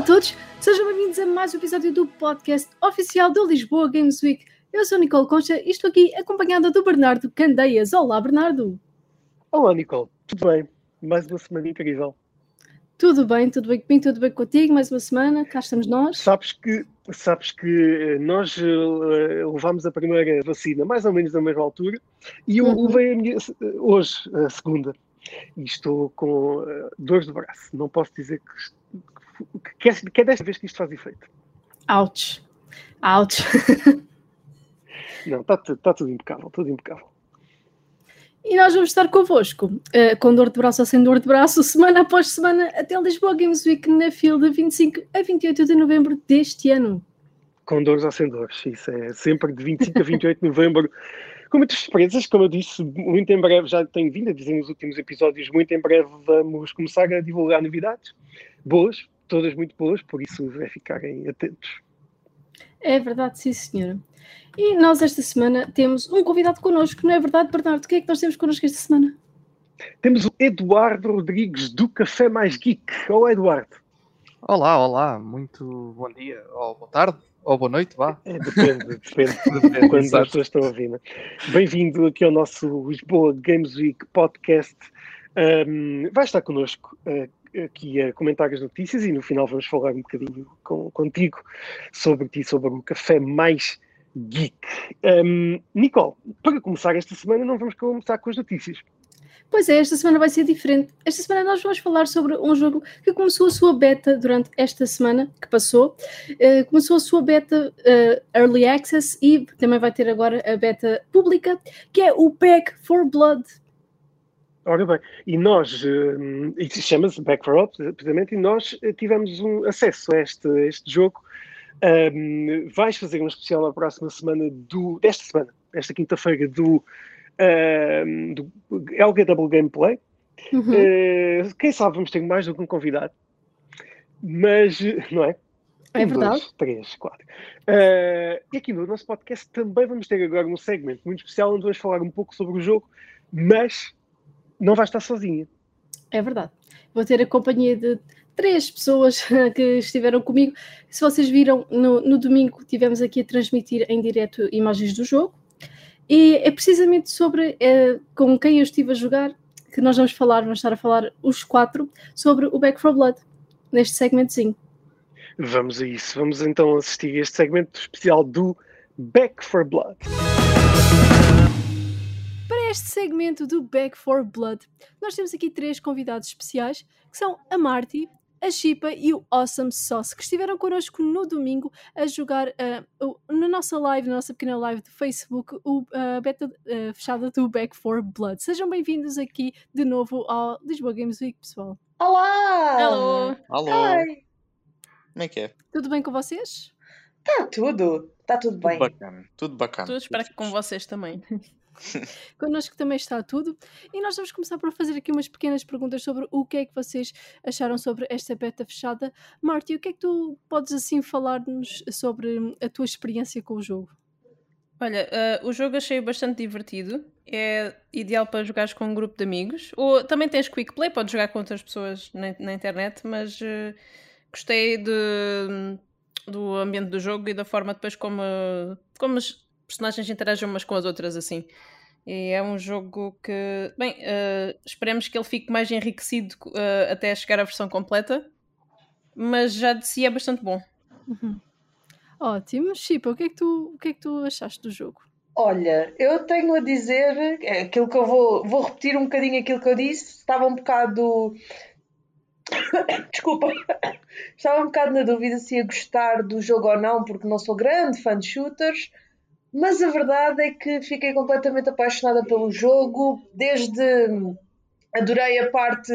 a todos, sejam bem-vindos a mais um episódio do podcast oficial do Lisboa Games Week. Eu sou Nicole Concha e estou aqui acompanhada do Bernardo Candeias. Olá, Bernardo. Olá, Nicole. Tudo bem? Mais uma semana incrível. Tudo bem, tudo bem comigo, tudo bem contigo. Mais uma semana, cá estamos nós. Sabes que, sabes que eh, nós uh, levámos a primeira vacina mais ou menos na mesma altura e eu uhum. levei a minha, hoje a segunda e estou com uh, dores de braço. Não posso dizer que, que, é, que é desta vez que isto faz efeito. Ouch. Ouch. Não, está tá tudo impecável, tudo impecável. E nós vamos estar convosco, uh, com dor de braço ou sem dor de braço, semana após semana, até o Lisboa Games Week na fila de 25 a 28 de novembro deste ano. Com dores ou sem dores, isso é sempre de 25 a 28 de novembro. Com muitas surpresas, como eu disse, muito em breve, já tenho vindo a dizer nos últimos episódios, muito em breve vamos começar a divulgar novidades boas, todas muito boas, por isso é ficarem atentos. É verdade, sim, senhora. E nós esta semana temos um convidado connosco, não é verdade, Bernardo? O que é que nós temos connosco esta semana? Temos o Eduardo Rodrigues do Café Mais Geek. Olá, Eduardo. Olá, olá, muito bom dia, ou boa tarde, ou boa noite, vá. É, depende, depende, depende quando as pessoas estão a ouvir. Bem-vindo aqui ao nosso Lisboa Games Week podcast. Um, vai estar connosco uh, aqui a comentar as notícias e no final vamos falar um bocadinho com, contigo sobre ti, sobre o Café Mais geek. Um, Nicole, para começar esta semana, não vamos começar com as notícias. Pois é, esta semana vai ser diferente. Esta semana nós vamos falar sobre um jogo que começou a sua beta durante esta semana que passou. Uh, começou a sua beta uh, Early Access e também vai ter agora a beta pública, que é o Back for Blood. Ora bem, e nós, uh, isso chama-se Back for Blood, precisamente, e nós tivemos um acesso a este, a este jogo um, vais fazer um especial na próxima semana do, desta semana, esta quinta-feira, do, um, do LGW Gameplay. Uhum. Uh, quem sabe vamos ter mais do que um convidado. Mas, não é? É um, verdade. Dois, três, quatro. Uh, e aqui no nosso podcast também vamos ter agora um segmento muito especial onde vamos falar um pouco sobre o jogo, mas não vai estar sozinha. É verdade. Vou ter a companhia de três pessoas que estiveram comigo. Se vocês viram, no, no domingo tivemos aqui a transmitir em direto imagens do jogo. E é precisamente sobre é, com quem eu estive a jogar que nós vamos falar, vamos estar a falar os quatro sobre o Back for Blood, neste segmentozinho. Vamos a isso. Vamos então assistir a este segmento especial do Back for Blood. Para este segmento do Back for Blood, nós temos aqui três convidados especiais, que são a Marty, a Chipa e o Awesome Sauce, que estiveram connosco no domingo a jogar uh, na nossa live, na nossa pequena live do Facebook, o uh, beta uh, fechada do Back for Blood. Sejam bem-vindos aqui de novo ao Lisboa Games Week, pessoal. Olá! Hello! Alô! Hi. Como é que é? Tudo bem com vocês? Tá tudo, tá tudo bem. Tudo bacana, tudo bacana. Tudo, espero que com vocês também. Connosco também está tudo. E nós vamos começar por fazer aqui umas pequenas perguntas sobre o que é que vocês acharam sobre esta beta fechada. Marty, o que é que tu podes assim falar-nos sobre a tua experiência com o jogo? Olha, uh, o jogo achei bastante divertido. É ideal para jogares com um grupo de amigos. Ou também tens quick play, podes jogar com outras pessoas na, na internet, mas uh, gostei de, do ambiente do jogo e da forma depois como, como personagens interagem umas com as outras assim. E é um jogo que, bem, uh, esperemos que ele fique mais enriquecido uh, até chegar à versão completa, mas já de si é bastante bom. Uhum. Ótimo, Chipa, o que, é que tu, o que é que tu achaste do jogo? Olha, eu tenho a dizer é aquilo que eu vou, vou repetir um bocadinho aquilo que eu disse. Estava um bocado. Desculpa, estava um bocado na dúvida se ia gostar do jogo ou não, porque não sou grande fã de shooters mas a verdade é que fiquei completamente apaixonada pelo jogo, desde adorei a parte,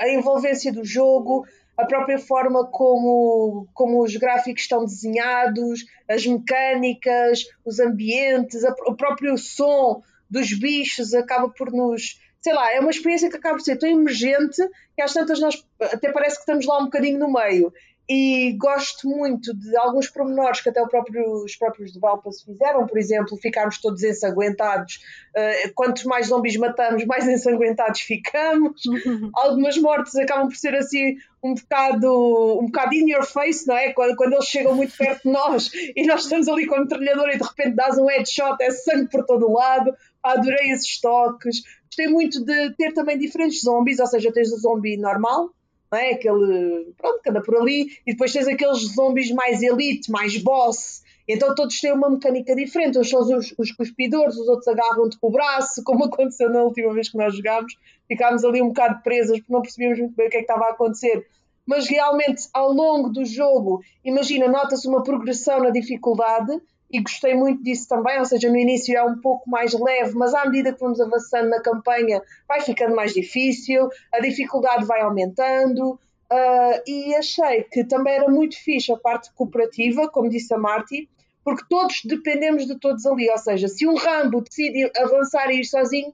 a envolvência do jogo, a própria forma como, como os gráficos estão desenhados, as mecânicas, os ambientes, a, o próprio som dos bichos acaba por nos. Sei lá, é uma experiência que acaba por ser tão emergente que às tantas nós até parece que estamos lá um bocadinho no meio. E gosto muito de alguns pormenores que até próprio, os próprios de Valpas fizeram, por exemplo, ficarmos todos ensanguentados. Uh, quantos mais zombies matamos, mais ensanguentados ficamos. Algumas mortes acabam por ser assim um bocado, um bocado in your face, não é? Quando, quando eles chegam muito perto de nós e nós estamos ali com a metralhadora e de repente dás um headshot, é sangue por todo o lado. Adorei esses toques. Gostei muito de ter também diferentes zombies, ou seja, tens o zombie normal, não é? Aquele, pronto, que anda por ali, e depois tens aqueles zombies mais elite, mais boss, então todos têm uma mecânica diferente, uns são os, os cuspidores, os outros agarram-te com o braço, como aconteceu na última vez que nós jogámos, ficámos ali um bocado presas porque não percebíamos muito bem o que é que estava a acontecer, mas realmente ao longo do jogo, imagina, nota-se uma progressão na dificuldade, e gostei muito disso também, ou seja, no início é um pouco mais leve, mas à medida que vamos avançando na campanha vai ficando mais difícil, a dificuldade vai aumentando, uh, e achei que também era muito fixe a parte cooperativa, como disse a Marty, porque todos dependemos de todos ali, ou seja, se um Rambo decide avançar e ir sozinho,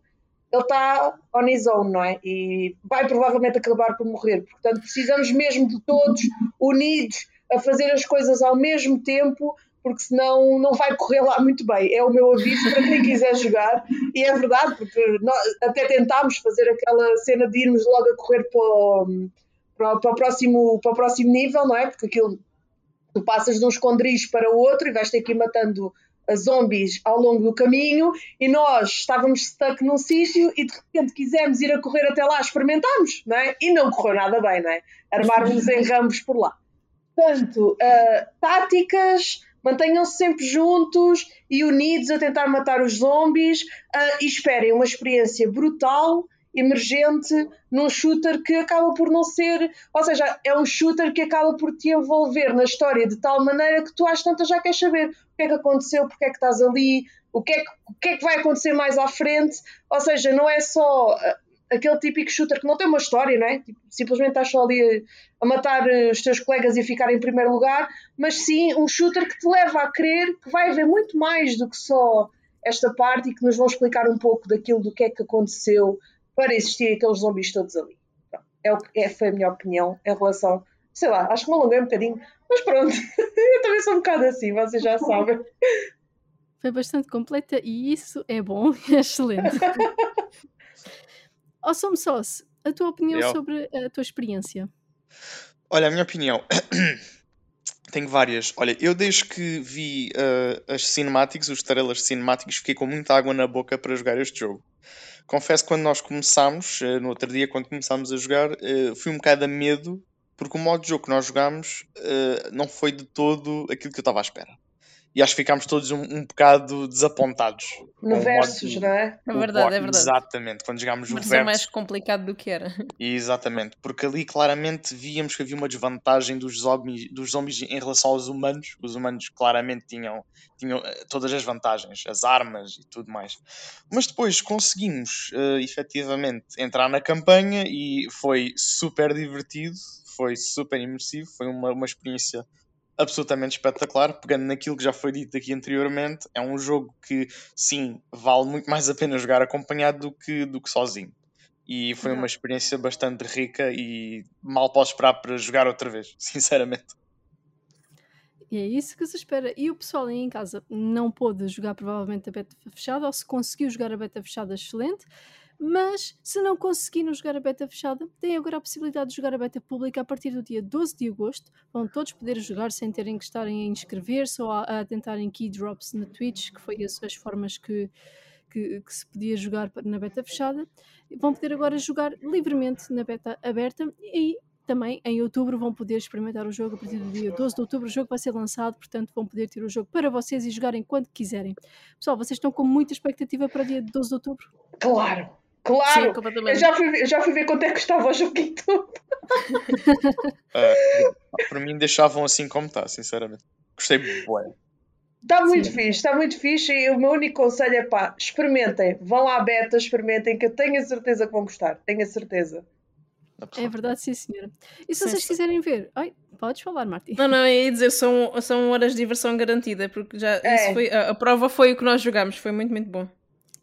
ele está on his own, não é? E vai provavelmente acabar por morrer. Portanto, precisamos mesmo de todos unidos a fazer as coisas ao mesmo tempo porque senão não vai correr lá muito bem. É o meu aviso para quem quiser jogar. E é verdade, porque nós até tentámos fazer aquela cena de irmos logo a correr para o, para, para o, próximo, para o próximo nível, não é? Porque aquilo tu passas de um esconderijo para o outro e vais ter que ir matando zombies ao longo do caminho e nós estávamos stuck num sítio e de repente quisemos ir a correr até lá, experimentámos, não é? E não correu nada bem, não é? Armarmos em ramos por lá. Portanto, uh, táticas, Mantenham-se sempre juntos e unidos a tentar matar os zombies uh, e esperem uma experiência brutal, emergente, num shooter que acaba por não ser. Ou seja, é um shooter que acaba por te envolver na história de tal maneira que tu às tantas já queres saber o que é que aconteceu, porque é que estás ali, o que é que, o que, é que vai acontecer mais à frente. Ou seja, não é só aquele típico shooter que não tem uma história, não é? Tipo, simplesmente estás só ali a, matar eh, os teus colegas e a ficar em primeiro lugar, mas sim um shooter que te leva a crer que vai haver muito mais do que só esta parte e que nos vão explicar um pouco daquilo do que é que aconteceu para existir aqueles zombies todos ali. É o que é, foi a minha opinião em relação. Sei lá, acho que me alonguei um bocadinho, mas pronto, eu também sou um bocado assim, vocês já sabem. Foi bastante completa e isso é bom, é excelente. Awesome Sauce, a tua opinião Eu. sobre a tua experiência? Olha, a minha opinião. Tenho várias. Olha, eu desde que vi uh, as cinemáticas, os trailers cinemáticos, fiquei com muita água na boca para jogar este jogo. Confesso que quando nós começámos, uh, no outro dia, quando começámos a jogar, uh, fui um bocado a medo, porque o modo de jogo que nós jogámos não foi de todo aquilo que eu estava à espera e acho que ficámos todos um, um bocado desapontados. No versus, não é? É verdade, é verdade. Exatamente, quando jogámos no versus. é mais complicado do que era. Exatamente, porque ali claramente víamos que havia uma desvantagem dos zombies, dos zombies em relação aos humanos. Os humanos claramente tinham, tinham eh, todas as vantagens, as armas e tudo mais. Mas depois conseguimos uh, efetivamente entrar na campanha e foi super divertido, foi super imersivo, foi uma, uma experiência absolutamente espetacular, pegando naquilo que já foi dito aqui anteriormente, é um jogo que sim, vale muito mais a pena jogar acompanhado do que, do que sozinho. E foi uma experiência bastante rica e mal posso esperar para jogar outra vez, sinceramente. E é isso que se espera. E o pessoal aí em casa não pôde jogar provavelmente a beta fechada, ou se conseguiu jogar a beta fechada, excelente. Mas se não conseguiram jogar a beta fechada, têm agora a possibilidade de jogar a beta pública a partir do dia 12 de agosto. Vão todos poder jogar sem terem que estarem a inscrever-se ou a, tentarem key drops na Twitch, que foi as, as formas que, que, que, se podia jogar na beta fechada. Vão poder agora jogar livremente na beta aberta e também em outubro vão poder experimentar o jogo a partir do dia 12 de outubro. O jogo vai ser lançado, portanto vão poder ter o jogo para vocês e jogarem quando quiserem. Pessoal, vocês estão com muita expectativa para o dia 12 de outubro? Claro! Claro, Sim, eu, já fui, eu já fui ver quanto é que estava o joguinho. uh, para mim deixavam assim como está, sinceramente. Gostei muito. Está muito Sim. fixe, está muito fixe e o meu único conselho é pá, experimentem, vão à beta, experimentem, que eu tenho a certeza que vão gostar, tenho a certeza. É verdade, sim, senhora. E se sim, vocês sim. quiserem ver, ai, podes falar, Martim. Não, não, eu ia dizer, são, são horas de diversão garantida, porque já é. foi, a, a, prova foi o que nós jogámos, foi muito, muito bom.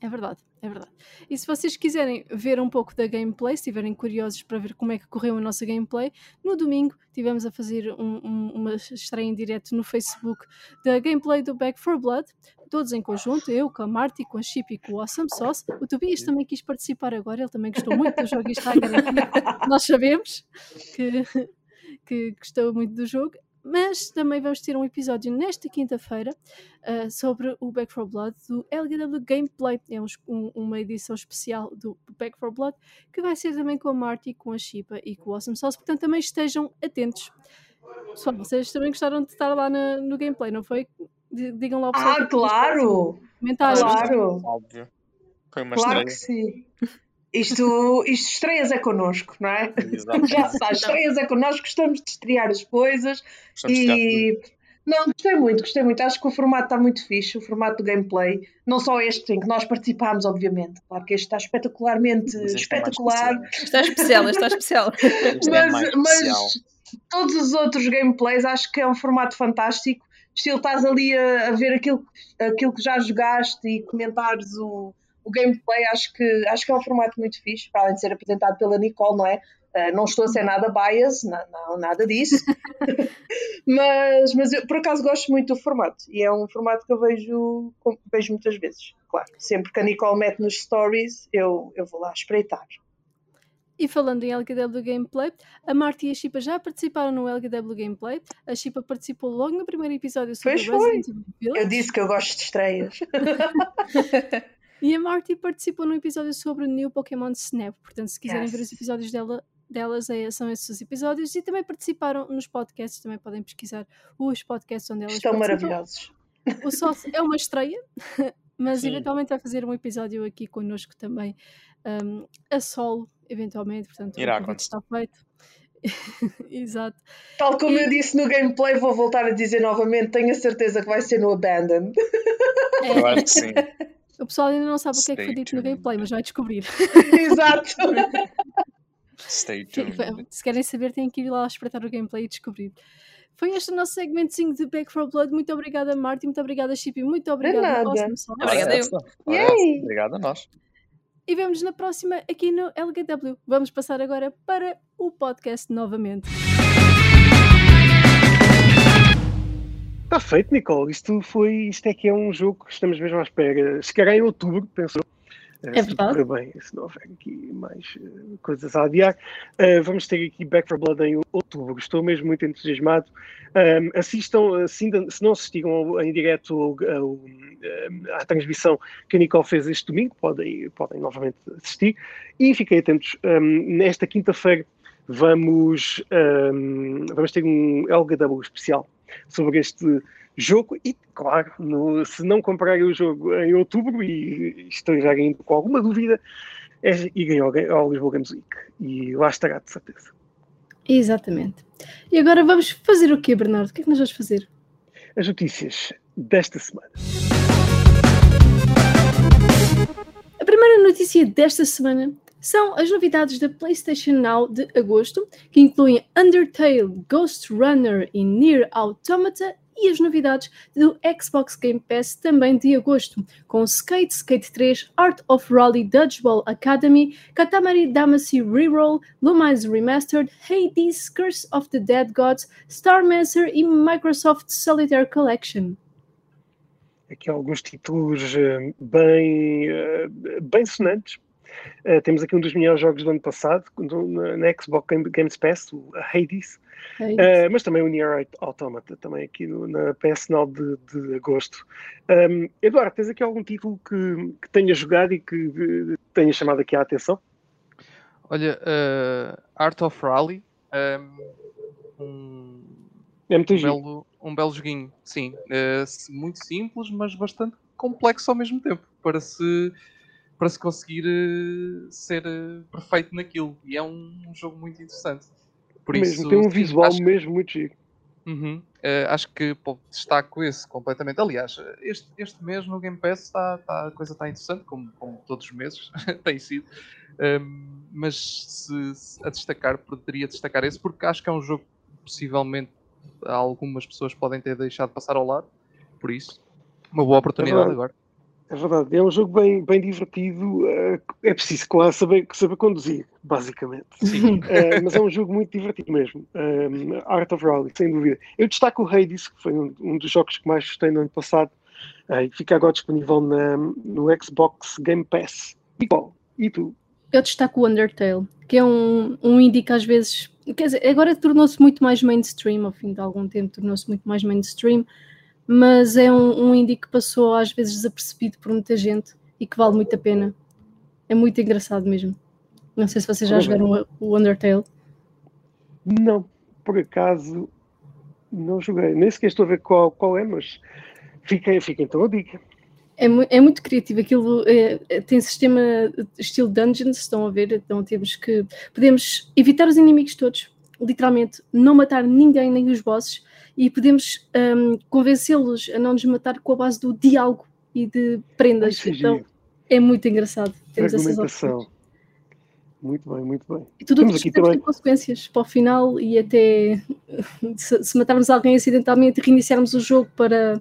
É verdade, é verdade. E se vocês quiserem ver um pouco da gameplay, se estiverem curiosos para ver como é que correu a nossa gameplay, no domingo tivemos a fazer um, um, uma estreia em direto no Facebook da gameplay do Back 4 Blood, todos em conjunto, eu com a Marty, com a Chip e com o Awesome Sauce. O Tobias também quis participar agora, ele também gostou muito do jogo e está a garantir. Nós sabemos que, que gostou muito do jogo mas também vamos ter um episódio nesta quinta-feira uh, sobre o Back 4 Blood do LGW Gameplay. É um, um, uma edição especial do Back 4 Blood que vai ser também com a Marty, com a Shipa e com o Awesome Sauce. Portanto, também estejam atentos. Pessoal, vocês também gostaram de estar lá na, no gameplay, não foi? Digam lá o pessoal. Ah, claro! Claro! Óbvio. Foi uma claro estreia. que sim. Isto, isto estreias é connosco, não é? Exato. Já sabes, estreias é connosco, gostamos de estrear as coisas Gostamos de e. Não, gostei muito, gostei muito. Acho que o formato está muito fixe, o formato do gameplay. Não só este em que nós participámos, obviamente. Claro que este está espetacularmente este é espetacular. especial. Está especial, está especial. Este é mais mas, especial. mas todos os outros gameplays acho que é um formato fantástico. Estilo, estás ali a, a ver aquilo, aquilo que já jogaste e comentares o, o gameplay, acho que, acho que é um formato muito fixe, para além de ser apresentado pela Nicole, não é? Uh, não estou a ser nada bias, não, não, nada disso. mas mas eu, por acaso gosto muito do formato e é um formato que eu vejo, vejo muitas vezes. Claro, sempre que a Nicole mete nos stories, eu, eu vou lá espreitar. E falando em LGW Gameplay, a Marty e a Chipa já participaram no LGW Gameplay. A Chipa participou logo no primeiro episódio sobre Pois foi. Resident Evil Village. Eu disse que eu gosto de estreias. E a Marty participou num episódio sobre o New Pokémon Snap. Portanto, se quiserem ver os Yes. episódios dela, delas, é- são esses os episódios. E também participaram nos podcasts. Também podem pesquisar os podcasts onde elas Estão participam. maravilhosos. O Sauce é uma estreia, mas Sim. eventualmente vai fazer um episódio aqui connosco também, um, a solo, eventualmente. Portanto, Irá o convite está feito. Exato. Tal como E- eu disse no gameplay, vou voltar a dizer novamente, tenho a certeza que vai ser no Abandon. Eu acho que sim. O pessoal ainda não sabe o que é que foi Stay dito no tuned. gameplay, mas vai descobrir. Exato. Stay tuned. Se querem saber, têm que ir lá espreitar o gameplay e descobrir. Foi este o nosso segmentozinho de Back 4 Blood. Muito obrigada, Marty. Muito obrigada, Chippy. Muito obrigada, nada. Awesome. Obrigada, eu. Yay! essa. Obrigado a nós. E vemos na próxima aqui no LGW. Vamos passar agora para o podcast novamente. Está feito, Nicole. Isto foi. Isto é que é um jogo que estamos mesmo à espera. Chegará em outubro, pensou. É tudo verdade. bem, se não houver aqui mais eh, coisas a adiar. Eh, vamos ter aqui Back 4 Blood em outubro. Estou mesmo muito entusiasmado. Ahm, assistam, se, não assistiram em direto ao- ao, à transmissão que a Nicole fez este domingo, podem, podem novamente assistir. E fiquem atentos. ahm, nesta quinta-feira vamos, ahm, vamos ter um LGW especial sobre este jogo e, claro, no- se não comprarem o jogo em outubro e estiverem ainda com alguma dúvida, é irem ao, ao Lisboa Games Week e lá estará, de certeza. Exatamente. E agora vamos fazer o quê, Bernardo? O que é que nós vamos fazer? As notícias desta semana. A primeira notícia desta semana são as novidades da PlayStation Now de agosto, que incluem Undertale, Ghost Runner e Nier Automata, e as novidades do Xbox Game Pass também de agosto, com Skate, Skate 3, Art of Rally Dodgeball Academy, Katamari Damacy Reroll, Lumines Remastered, Hades, Curse of the Dead Gods, Starmancer e Microsoft Solitaire Collection. Aqui alguns títulos eh, bem, eh, bem sonantes. Eh, temos aqui um dos melhores jogos do ano passado, do- na, Xbox Game, Games Pass, o Hades, Eh, mas também o Nier Automata, também aqui no- na PS Now de, de agosto. Um, Eduardo, tens aqui algum título que, que tenha jogado e que eh, tenha chamado aqui a atenção? Olha, eh, Art of Rally, ehm, um, É muito um giro. belo, um belo joguinho, sim. Muito simples, mas bastante complexo ao mesmo tempo, para se, para se conseguir eh, ser eh, perfeito naquilo. E é um, um jogo muito interessante. Por mesmo, isso, tem um visual acho, mesmo muito giro. Uhum. Eh, acho que pô, destaco esse completamente. Aliás, este, este mês no Game Pass está, está- a coisa está interessante, como, como todos os meses tem sido. Um, mas se, se a destacar, poderia destacar esse, porque acho que é um jogo que possivelmente algumas pessoas podem ter deixado passar ao lado. Por isso, uma boa oportunidade verdade. agora. É verdade, é um jogo bem, bem divertido. eh, É preciso, claro, saber, saber conduzir, basicamente. Sim. Eh, mas é um jogo muito divertido mesmo. Um, Art of Rally, sem dúvida. Eu destaco o Hades, que foi um, um dos jogos que mais gostei no ano passado. eh, e fica agora disponível na- no Xbox Game Pass. E qual? E tu? Eu destaco o Undertale, que é um, um indie que às vezes. Quer dizer, agora tornou-se muito mais mainstream, ao fim de algum tempo tornou-se muito mais mainstream, mas é um, um indie que passou às vezes desapercebido por muita gente e que vale muito a pena. É muito engraçado mesmo. Não sei se vocês já jogaram o, o Undertale. Não, por acaso, não joguei. Nem sequer estou a ver qual, qual é, mas fica, fica então a dica. É, mu- é muito criativo. Aquilo é- é- tem sistema estilo dungeons, estão a ver? Então temos que. Podemos evitar os inimigos todos, literalmente, não matar ninguém, nem os bosses, e podemos hum, convencê-los a não nos matar com a base do diálogo e de prendas. Ai, então é muito engraçado. Temos essas opções. Muito bem, muito bem. E tudo Temos aqui fizemos tem também- consequências para o final e até se, se matarmos alguém acidentalmente reiniciarmos o jogo para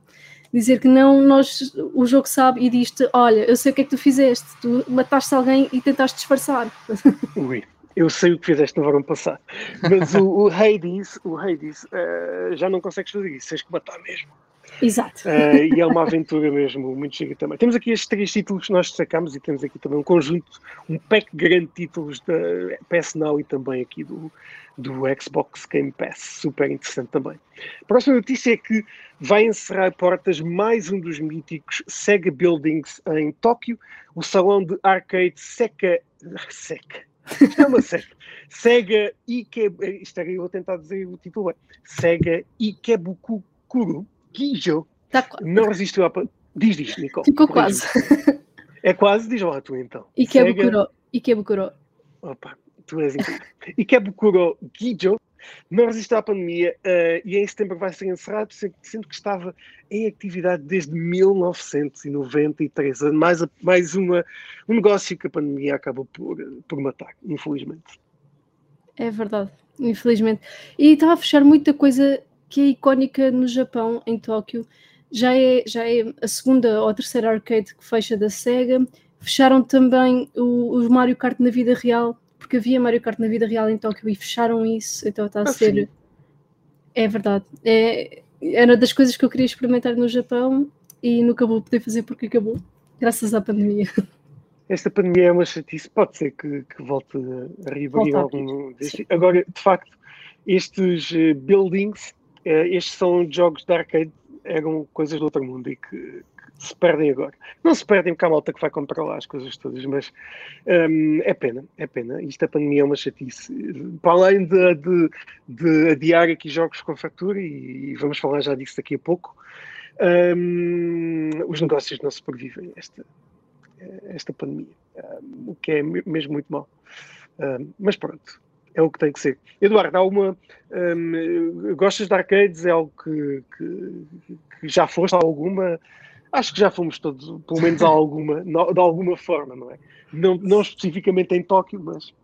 dizer que não, nós, o jogo sabe e diz-te: Olha, eu sei o que é que tu fizeste, tu mataste alguém e tentaste disfarçar. Ui, eu sei o que fizeste no verão passado. Mas o, o Hades, o Hades eh, já não consegues fazer isso, tens que matar mesmo. Exato. Eh, e é uma aventura mesmo, muito chega também. Temos aqui estes três títulos que nós destacamos e temos aqui também um conjunto, um pack grande de títulos da PS Now e também aqui do, do Xbox Game Pass. Super interessante também. A próxima notícia é que vai encerrar portas mais um dos míticos Sega Buildings em Tóquio, o salão de arcade Seca. Seca. É seca. Sega Ike. Isto era eu a tentar dizer o título bem. Sega Ikebukuro Gijo Tá não resistiu à. Diz, diz, Nicole. Ficou quase. É quase, diz lá tu então. É Sega- Bukuro. E que é Bukuro. Opa, tu és incrível. Ikebukuro Gijo não resistiu à pandemia eh, e em setembro vai ser encerrado, sendo que estava em atividade desde 1993. Mais, mais uma, um negócio que a pandemia acabou por, por matar, infelizmente. É verdade, infelizmente. E estava a fechar muita coisa que é icónica no Japão, em Tóquio. Já é, já é a segunda ou a terceira arcade que fecha da Sega. Fecharam também o, o Mario Kart na vida real, porque havia Mario Kart na vida real em Tóquio e fecharam isso, então está a Ah, ser. sim. É verdade. É, era das coisas que eu queria experimentar no Japão e nunca vou poder fazer porque acabou, graças à pandemia. Esta pandemia é uma chatice, pode ser que, que volte a reabrir Volte a algum destes. Agora, de facto, estes eh, buildings, eh, estes são jogos de arcade, eram coisas do outro mundo e que se perdem agora. Não se perdem porque há malta que vai comprar lá as coisas todas, mas hum, é pena, é pena. Isto a pandemia é uma chatice. Para além de, de, de adiar aqui jogos com fatura, e, e vamos falar já disso daqui a pouco, hum, os negócios não sobrevivem a esta, esta pandemia, um, o que é me- mesmo muito. Um, mas pronto, é o que tem que ser. Eduardo, há uma. um, gostas de arcades? É algo que, que- que já foste alguma? Acho que já fomos todos, pelo menos alguma, de alguma forma, não é? Não, não especificamente em Tóquio, mas.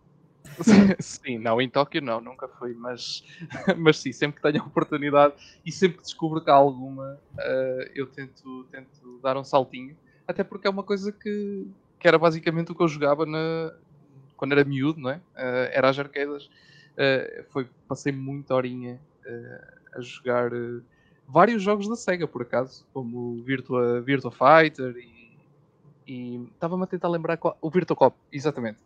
Sim, não, em Tóquio não, nunca fui, mas, mas sim, sempre que tenho a oportunidade e sempre que descubro que há alguma, eh, eu tento, tento dar um saltinho, até porque é uma coisa que, que era basicamente o que eu jogava na, quando era miúdo, não é? Eh, era as arcadas. Eh, foi, passei muita horinha a jogar vários jogos da SEGA, por acaso, como o Virtua, Virtua Fighter e estava-me a tentar lembrar qual, o Virtua Cop, exatamente.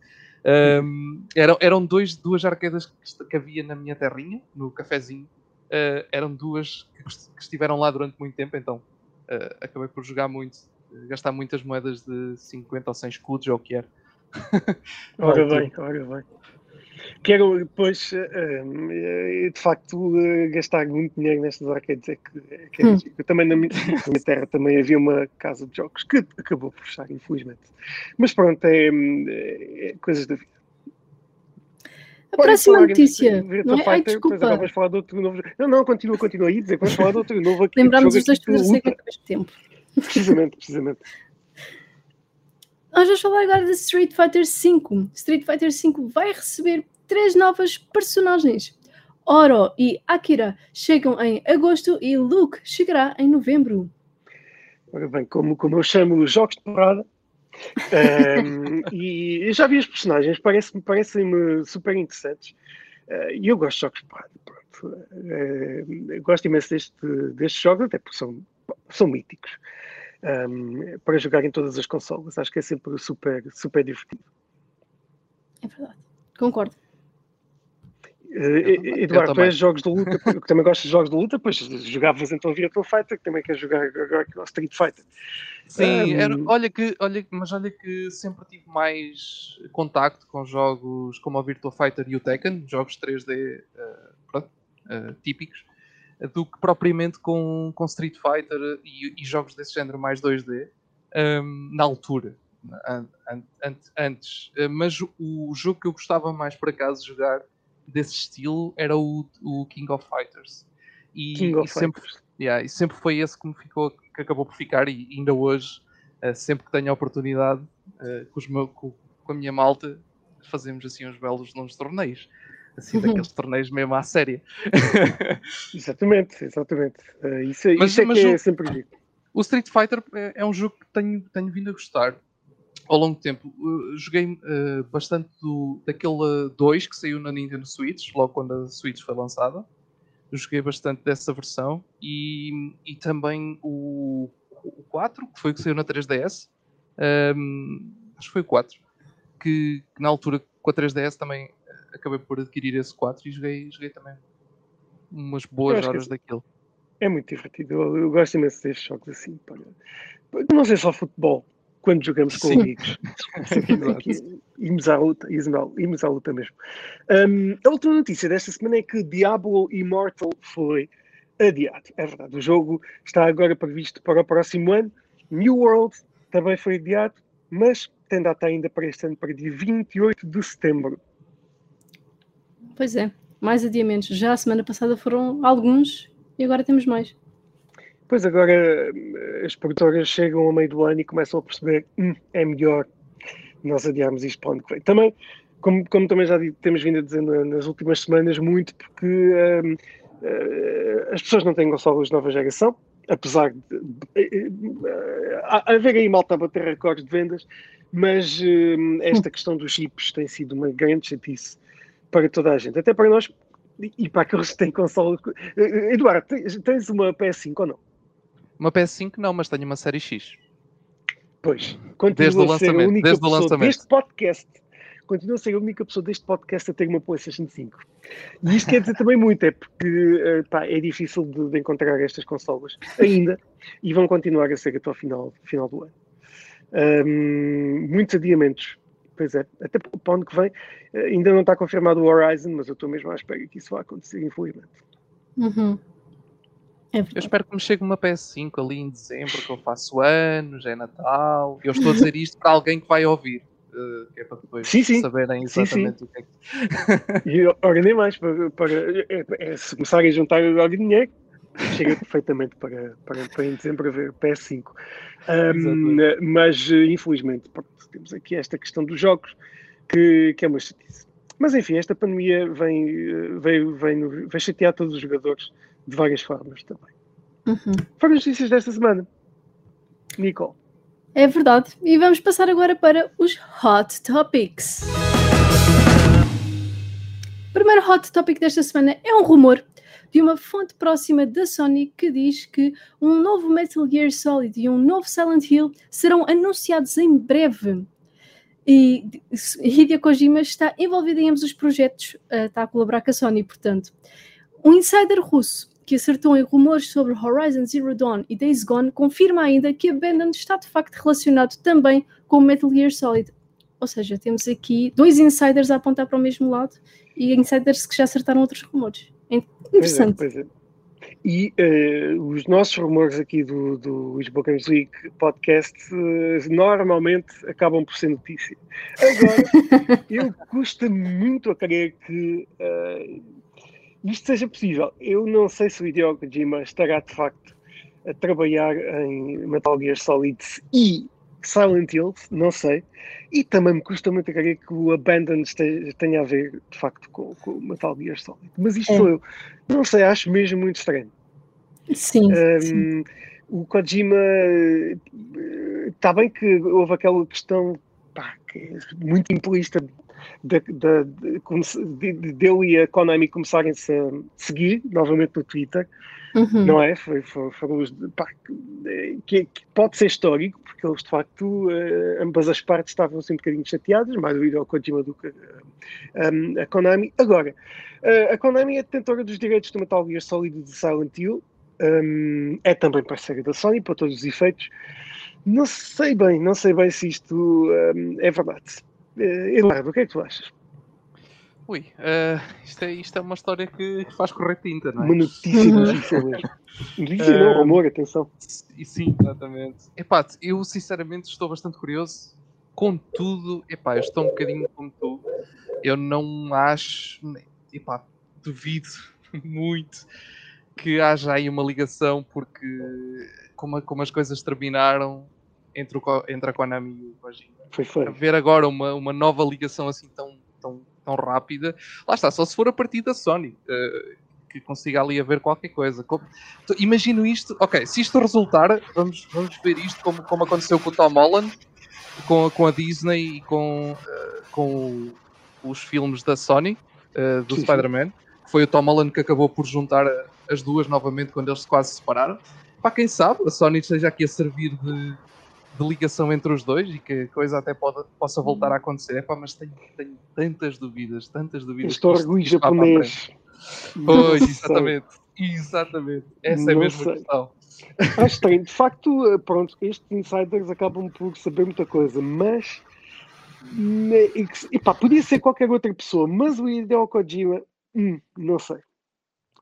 Um, eram, eram dois, duas arcadas que, que havia na minha terrinha, no cafezinho. Uh, eram duas que, que estiveram lá durante muito tempo, então uh, acabei por jogar muito, uh, gastar muitas moedas de 50 ou 100 escudos, ou o que era. Ora bem, ora bem. Quero depois, um, eh, de facto, eh, gastar muito dinheiro nestas arcades. É que, é que é Hum. também na minha, na minha terra também havia uma casa de jogos que acabou por fechar, infelizmente. Mas pronto, é, é- coisas da vida. A Olha, próxima notícia, não é? Ai, agora desculpa. vamos falar de outro novo. Não, não, continua, continua aí, dizer que falar de outro novo aqui. Lembramos os dois de coisas luta. ao mesmo tempo. Precisamente, precisamente. Nós vamos falar agora de Street Fighter V. Street Fighter V vai receber três novas personagens. Oro e Akira chegam em agosto e Luke chegará em novembro. Ora bem, como, como eu chamo os jogos de parada. um, e eu já vi os personagens, parecem-me parecem super interessantes. Uh, e eu gosto de jogos de parada. Uh, gosto imenso deste, destes jogos, até porque são, são míticos. Um, para jogar em todas as consolas. Acho que é sempre super, super divertido. É verdade. Concordo. Uh, Eduardo, tu és jogos de luta, que também gostas de jogos de luta, pois jogavas então Virtua Fighter, que também quer jogar agora Street Fighter. Sim, um... era, olha que, olha, mas olha que sempre tive mais contacto com jogos como o Virtua Fighter e o Tekken, jogos 3D uh, eh, pronto, uh, típicos, do que propriamente com, com Street Fighter e, e jogos desse género mais 2D um, na altura. An, an, an, antes, mas o jogo que eu gostava mais por acaso de jogar desse estilo era o, o King of Fighters. E, King of e sempre, Fighters. Yeah, e sempre foi esse que me ficou, que acabou por ficar, e ainda hoje, uh, sempre que tenho a oportunidade, uh, com, os meu, com, com, a minha malta, fazemos assim uns belos nos torneios. Assim, uhum. daqueles torneios mesmo à séria. exatamente, exatamente. Uh, isso, mas, isso é que é sempre o, o Street Fighter é, é um jogo que tenho, tenho vindo a gostar ao longo do tempo. Uh, joguei uh, bastante do, daquele 2 que saiu na Nintendo Switch, logo quando a Switch foi lançada. Eu joguei bastante dessa versão e, e também o, o 4, que foi o que saiu na 3DS. Um, acho que foi o 4. Que, que, na altura com a 3DS também uh, acabei por adquirir esse 4 e joguei, joguei também umas boas horas daquilo. É muito divertido. Eu, eu gosto imenso destes jogos assim. Para... Não sei só futebol, quando jogamos com Sim. amigos. Imos à luta, imos à luta mesmo. Um, a última notícia desta semana é que Diablo Immortal foi adiado. É verdade, o jogo está agora previsto para o próximo ano. New World também foi adiado, mas tem data ainda para este ano, para dia 28 de setembro. Pois é, mais adiamentos. Já a semana passada foram alguns e agora temos mais. Pois agora eh, as produtoras chegam ao meio do ano e começam a perceber hum, é melhor nós adiarmos isto para o ano que vem. Também, como, como também já temos vindo a dizer nas últimas semanas, muito porque um, uh, eh, as pessoas não têm consoles de nova geração, apesar de, de, uh, haver aí malta a bater recordes de vendas, mas uh, esta questão dos chips tem sido uma grande chatice para toda a gente, até para nós e para aqueles que têm console. Eduardo, tens uma PS5 ou não? Uma PS5 não, mas tenho uma série X. Pois, desde o lançamento, desde o lançamento. deste podcast. Continua a ser a única pessoa deste podcast a ter uma PlayStation 5. E isto quer dizer também muito, é porque eh, pá, é difícil de, de, encontrar estas consolas ainda e vão continuar a ser até ao final, final do ano. Um, muitos adiamentos. Pois é, até para o ano que vem eh, ainda não está confirmado o Horizon, mas eu estou mesmo à espera que isso vá acontecer, infelizmente. Uhum. É eu espero que me chegue uma PS5 ali em dezembro, que eu faço anos, é Natal. Eu estou a dizer isto para alguém que vai ouvir. Uh, que é para depois sim, sim. saberem exatamente sim, sim. o que é que. e ora nem mais, para, para é, é, se começarem a juntar algum dinheiro, chega perfeitamente para, para, para em dezembro a ver PS5. Um, mas infelizmente pronto, temos aqui esta questão dos jogos que, que é uma chatice. Mas enfim, esta pandemia vem, vem, vem, vem chatear todos os jogadores de várias formas também. Uhum. Foram as notícias desta semana. Nicole. É verdade. E vamos passar agora para os Hot Topics. O primeiro Hot Topic desta semana é um rumor de uma fonte próxima da Sony que diz que um novo Metal Gear Solid e um novo Silent Hill serão anunciados em breve. E Hideo Kojima está envolvido em ambos os projetos, uh, está a colaborar com a Sony, portanto. Um insider russo que acertou em rumores sobre Horizon Zero Dawn e Days Gone confirma ainda que a Abandon está de facto relacionado também com Metal Gear Solid. Ou seja, temos aqui dois insiders a apontar para o mesmo lado e insiders que já acertaram outros rumores. É interessante. Pois é, pois é. E uh, os nossos rumores aqui do, do Lisboa Week podcast uh, normalmente acabam por ser notícia. Agora, eu custa muito a crer que uh, isto seja possível. Eu não sei se o Hideo Kojima estará de facto a trabalhar em Metal Gear Solid e Silent Hill, não sei. E também me custa muito a crer que o Abandon tenha a ver de facto com, com Metal Gear Solid. Mas isto é. sou eu. Não sei, acho mesmo muito estranho. Sim, um, sim. o Kojima está bem que houve aquela questão pá, que é muito implícita de, de, de, dele e a Konami começarem-se a seguir novamente no Twitter, uhum. não é? Foi, foi, foi pá, que, que, pode ser histórico, porque eles de facto, uh, ambas as partes estavam assim um bocadinho chateadas, mais o ao Kojima do que uh, um, a Konami. Agora, uh, a Konami é detentora dos direitos do Metal Gear Solid de Silent Hill, um, é também parceira da Sony para todos os efeitos. Não sei bem, não sei bem se isto um, é verdade. Uh, Eduardo, o que é que tu achas? Ui, uh, isto, é, isto é uma história que faz correr tinta, não é? Uma notícia notícia mesmo. Notícia não, rumor, atenção. E sim, exatamente. Epá, eu sinceramente estou bastante curioso. Contudo, epá, eu estou um bocadinho como tu. Eu não acho, epá, duvido muito que haja aí uma ligação, porque como, como as coisas terminaram entre, o, entre a Konami e o Kojima. Foi feio. Ver agora uma, uma nova ligação assim tão, tão, tão rápida, lá está, só se for a partir da Sony. Uh, que consiga ali haver qualquer coisa. Como, imagino isto, ok, se isto resultar, vamos, vamos ver isto como, como aconteceu com o Tom Holland, com, com a Disney e com, uh, com os filmes da Sony, uh, do Spider-Man. Foi o Tom Holland que acabou por juntar as duas novamente quando eles se quase separaram. Para quem sabe, a Sony esteja aqui a servir de, de ligação entre os dois e que a coisa até pode, possa voltar a acontecer. Epá, mas tenho, tenho tantas dúvidas, tantas dúvidas. Este orgulho japonês. Pois, exatamente. Exatamente. Essa é a mesma sei. questão. Acho estranho. De facto, pronto, estes insiders acabam por saber muita coisa, mas. Epá, podia ser qualquer outra pessoa, mas o Hideo Kojima, hum, não sei.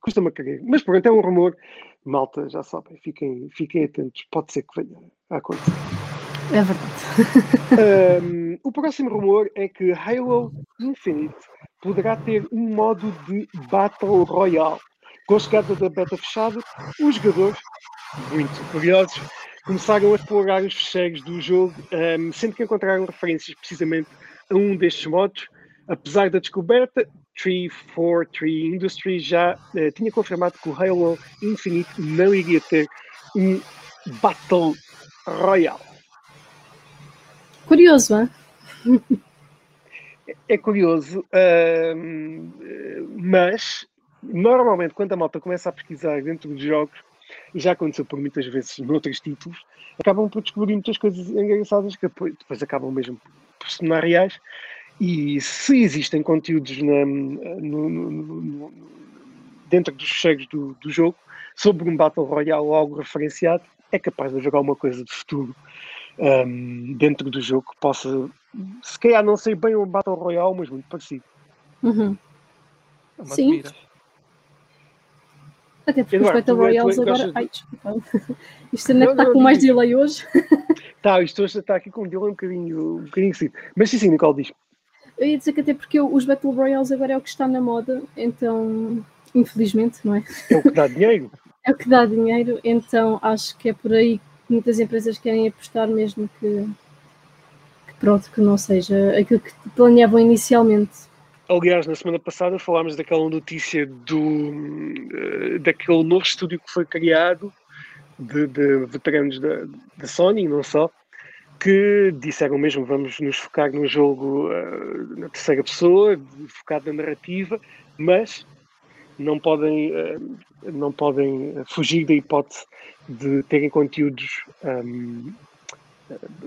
Custa-me a cagar. Mas pronto, é um rumor. Malta, já sabem, fiquem, fiquem atentos. Pode ser que venha a acontecer. É verdade. um, o próximo rumor é que Halo Infinite poderá ter um modo de Battle Royale. Com a chegada da beta fechada, os jogadores, muito curiosos, começaram a explorar os fecheiros do jogo, um, sendo que encontraram referências precisamente a um destes modos. Apesar da descoberta, 343 Industries já uh, tinha confirmado que o Halo Infinite não iria ter um Battle Royale. Curioso, é? é curioso, uh, mas normalmente quando a malta começa a pesquisar dentro dos jogos, e já aconteceu por muitas vezes noutros títulos, acabam por descobrir muitas coisas engraçadas que depois acabam mesmo por se tornar reais e se existem conteúdos na, no, no, no, dentro dos fecheiros do, do, jogo sobre um Battle Royale ou algo referenciado, é capaz de haver alguma coisa de futuro um, dentro do jogo que possa, se calhar não sei bem um Battle Royale, mas muito parecido. Uhum. É Sim. Até porque os Battle Royales agora. Ai, desculpa. Isto ainda está com mais delay hoje. Tá, isto hoje está aqui com um delay um bocadinho, um bocadinho cedo. Mas sim, sim, Nicole diz. Eu ia dizer que até porque os Battle Royales agora é o que está na moda, então, infelizmente, não é? É o que dá dinheiro. É o que dá dinheiro, então acho que é por aí que muitas empresas querem apostar mesmo que, que pronto, que não seja aquilo que planeavam inicialmente. Aliás, na semana passada falámos daquela notícia do, uh, daquele novo estúdio que foi criado de, de veteranos da, da Sony, não só, que disseram mesmo vamos nos focar no jogo uh, na terceira pessoa, focado na narrativa, mas não podem, uh, não podem fugir da hipótese de terem conteúdos um,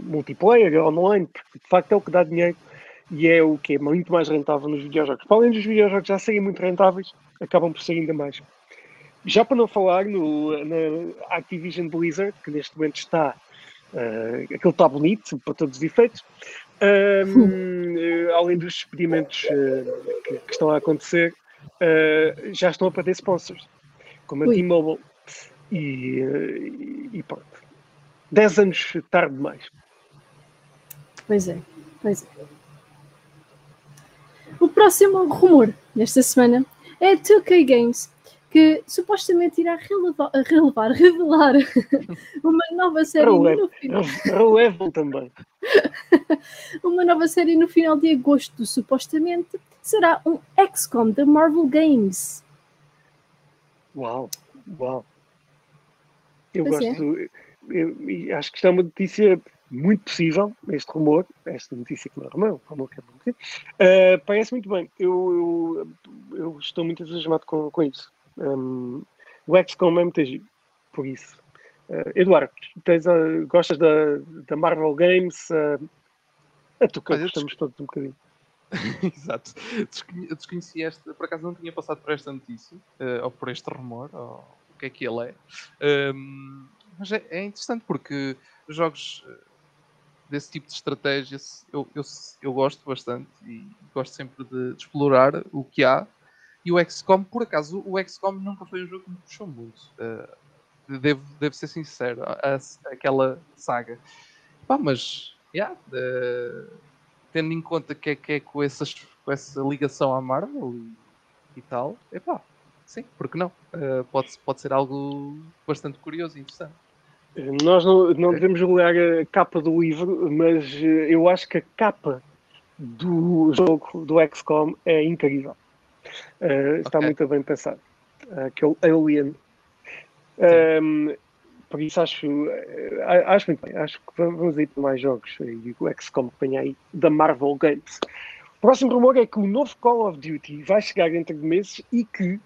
multiplayer, online, porque de facto é o que dá dinheiro e é o que é muito mais rentável nos videojogos. Para além dos videojogos já serem muito rentáveis, acabam por ser ainda mais. Já para não falar no, na Activision Blizzard, que neste momento está Uh, aquilo está bonito, para todos os efeitos. uh, além dos experimentos uh, que, que, estão a acontecer, já estão a perder sponsors, como a T-Mobile. E, e pronto. 10 anos tarde demais. Pois é, pois é. O próximo rumor desta semana é a 2K Games que supostamente irá relevar, relevar revelar uma nova série no final. Relevam também. uma nova série no final de agosto, supostamente será um XCOM da Marvel Games. Uau, uau. Eu Pois é. gosto. Eu, e acho que isto é uma notícia muito possível, este rumor, esta notícia que não é rumor, é um rumor que é possível. Uh, parece muito bem. Eu, eu, eu estou muito entusiasmado com, com isso. Um, o XCOM é muito giro, por isso. Uh, Eduardo, tens a, gostas da, da Marvel Games? Uh, a tu que Olha, eu gostamos todos um bocadinho. Exato. Desconhecia esta, por acaso não tinha passado por esta notícia, eh, ou por este rumor, ou o que é que ele é. Ahm, mas é, é interessante porque jogos eh, desse tipo de estratégia se- eu, eu, eu gosto bastante e gosto sempre de, de explorar o que há. E o XCOM, por acaso, o XCOM nunca foi um jogo que me puxou muito. eh, devo, devo ser sincero, a- a- aquela saga. Pá, mas, yeah, eh, tendo em conta que é, que é com, essas, com essa ligação à Marvel e, e tal, epá, sim, porque não? Eh, pode, pode ser algo bastante curioso e interessante. Nós não, não devemos julgar a capa do livro, mas eh, eu acho que a capa do jogo do XCOM é incrível. Eh, está Ok. muito bem pensado. Aquele Alien. Ehm, por isso acho, eh, acho muito bem. Acho que vamos ir para mais jogos. E o XCOM vem aí da Marvel Games. O próximo rumor é que o novo Call of Duty vai chegar dentro de meses e que,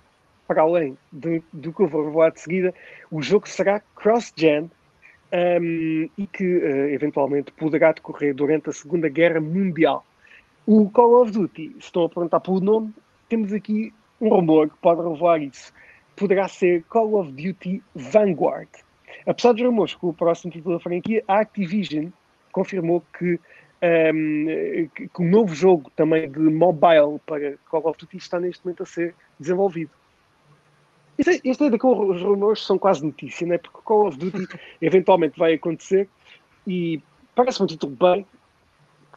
para além do, que eu vou revelar de seguida, o jogo será cross-gen um, e que eh, eventualmente poderá decorrer durante a Segunda Guerra Mundial. O Call of Duty, se estão a perguntar pelo nome, temos aqui um rumor que pode revelar isso. Poderá ser Call of Duty Vanguard. Apesar dos rumores que o próximo título da franquia, a Activision confirmou que, um, que, que o novo jogo também de mobile para Call of Duty está neste momento a ser desenvolvido. Isto é, isto é daqueles rumores que são quase notícia, né? porque o Call of Duty eventualmente vai acontecer e parece um título bem.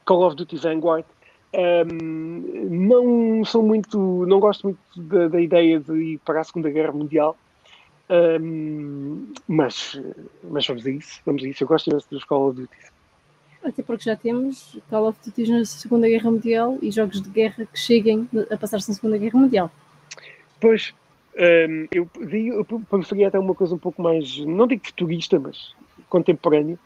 Call of Duty Vanguard. Um, não sou muito, não gosto muito da, da ideia de ir para a Segunda Guerra Mundial, um, mas, mas vamos a isso, vamos a isso. Eu gosto imenso dos Call of Duty. Até porque já temos Call of Duty na Segunda Guerra Mundial e jogos de guerra que cheguem a passar-se na Segunda Guerra Mundial. Pois, um, eu, eu preferia até uma coisa um pouco mais, não digo futurista, mas contemporânea.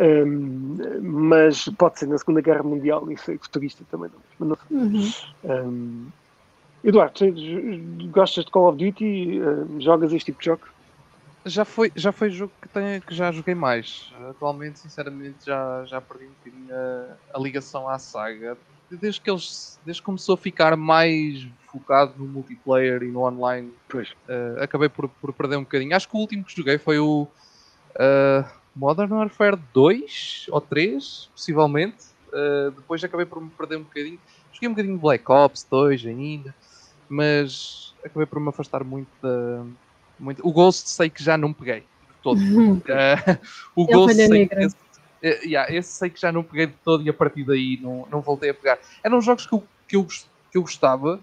Um, mas pode ser na Segunda Guerra Mundial e ser futurista também. Não, mas não Uhum. Um, Eduardo, tu gostas de Call of Duty? Um, jogas este tipo de jogos? Já foi, já foi jogo que, tenho, que já joguei mais. Atualmente, sinceramente, já, já perdi um bocadinho a, a ligação à saga. Desde que, eles, desde que começou a ficar mais focado no multiplayer e no online, Pois. eh, acabei por, por perder um bocadinho. Acho que o último que joguei foi o eh, Modern Warfare 2 ou 3, possivelmente. Eh, depois acabei por me perder um bocadinho. Joguei um bocadinho de Black Ops 2 ainda, mas acabei por me afastar muito da. Muito... O Ghost sei que já não peguei de todo. Eh, o É Ghost sei que esse, eh, yeah, esse sei que já não peguei de todo e a partir daí não, não voltei a pegar. Eram jogos que eu, que eu, que eu gostava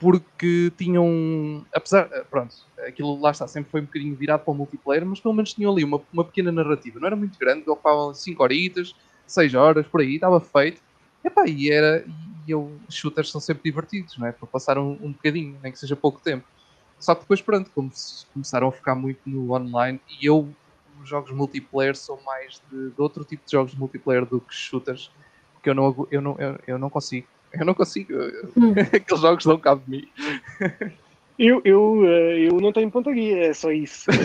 porque tinham. Apesar. eh, Pronto, aquilo lá está, sempre foi um bocadinho virado para o multiplayer, mas pelo menos tinham ali uma, uma pequena narrativa. Não era muito grande, ocupavam 5 horitas, 6 horas, por aí, estava feito. Epá, e era. E eu, shooters são sempre divertidos, não é? Para passar um, um bocadinho, nem que seja pouco tempo. Só que depois, pronto, como começaram a ficar muito no online e eu, os jogos multiplayer, sou mais de, de outro tipo de jogos multiplayer do que shooters, porque eu não, eu não, eu, eu não consigo. Eu não consigo. Hum. Aqueles jogos dão cabo de mim. Eu, eu, eh, eu não tenho pontaria, é só isso.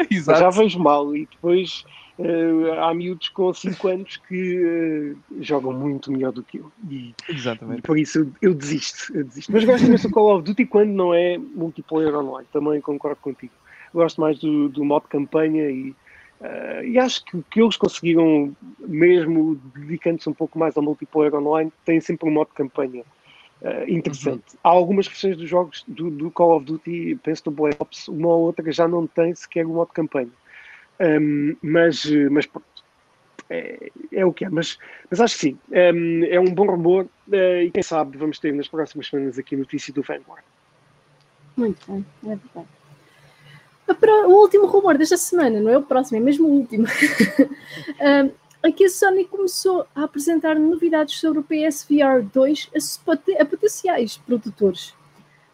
Eh, Exato. já vejo mal e depois eh, há miúdos com 5 anos que eh, jogam muito melhor do que eu. E, e Exatamente. por isso eu, eu desisto, eu desisto. Mas gosto imenso do Call of Duty quando não é multiplayer online. Também concordo contigo. Gosto mais do, do modo campanha e, eh, e acho que, que eles conseguiram, mesmo dedicando-se um pouco mais ao multiplayer online, têm sempre um modo campanha interessante. Há algumas versões dos jogos do, do Call of Duty, penso no Black Ops, uma ou outra já não tem sequer o modo campanha. Um, mas, eh, mas pronto. É, é o que é, mas, mas acho que sim, um, é um bom rumor eh, e quem sabe vamos ter nas próximas semanas aqui notícia do Vanguard. Muito bem, é verdade. O último rumor desta semana, não é o próximo, é mesmo o último. Aqui a Sony começou a apresentar novidades sobre o PSVR 2 a, s- pote- a potenciais produtores.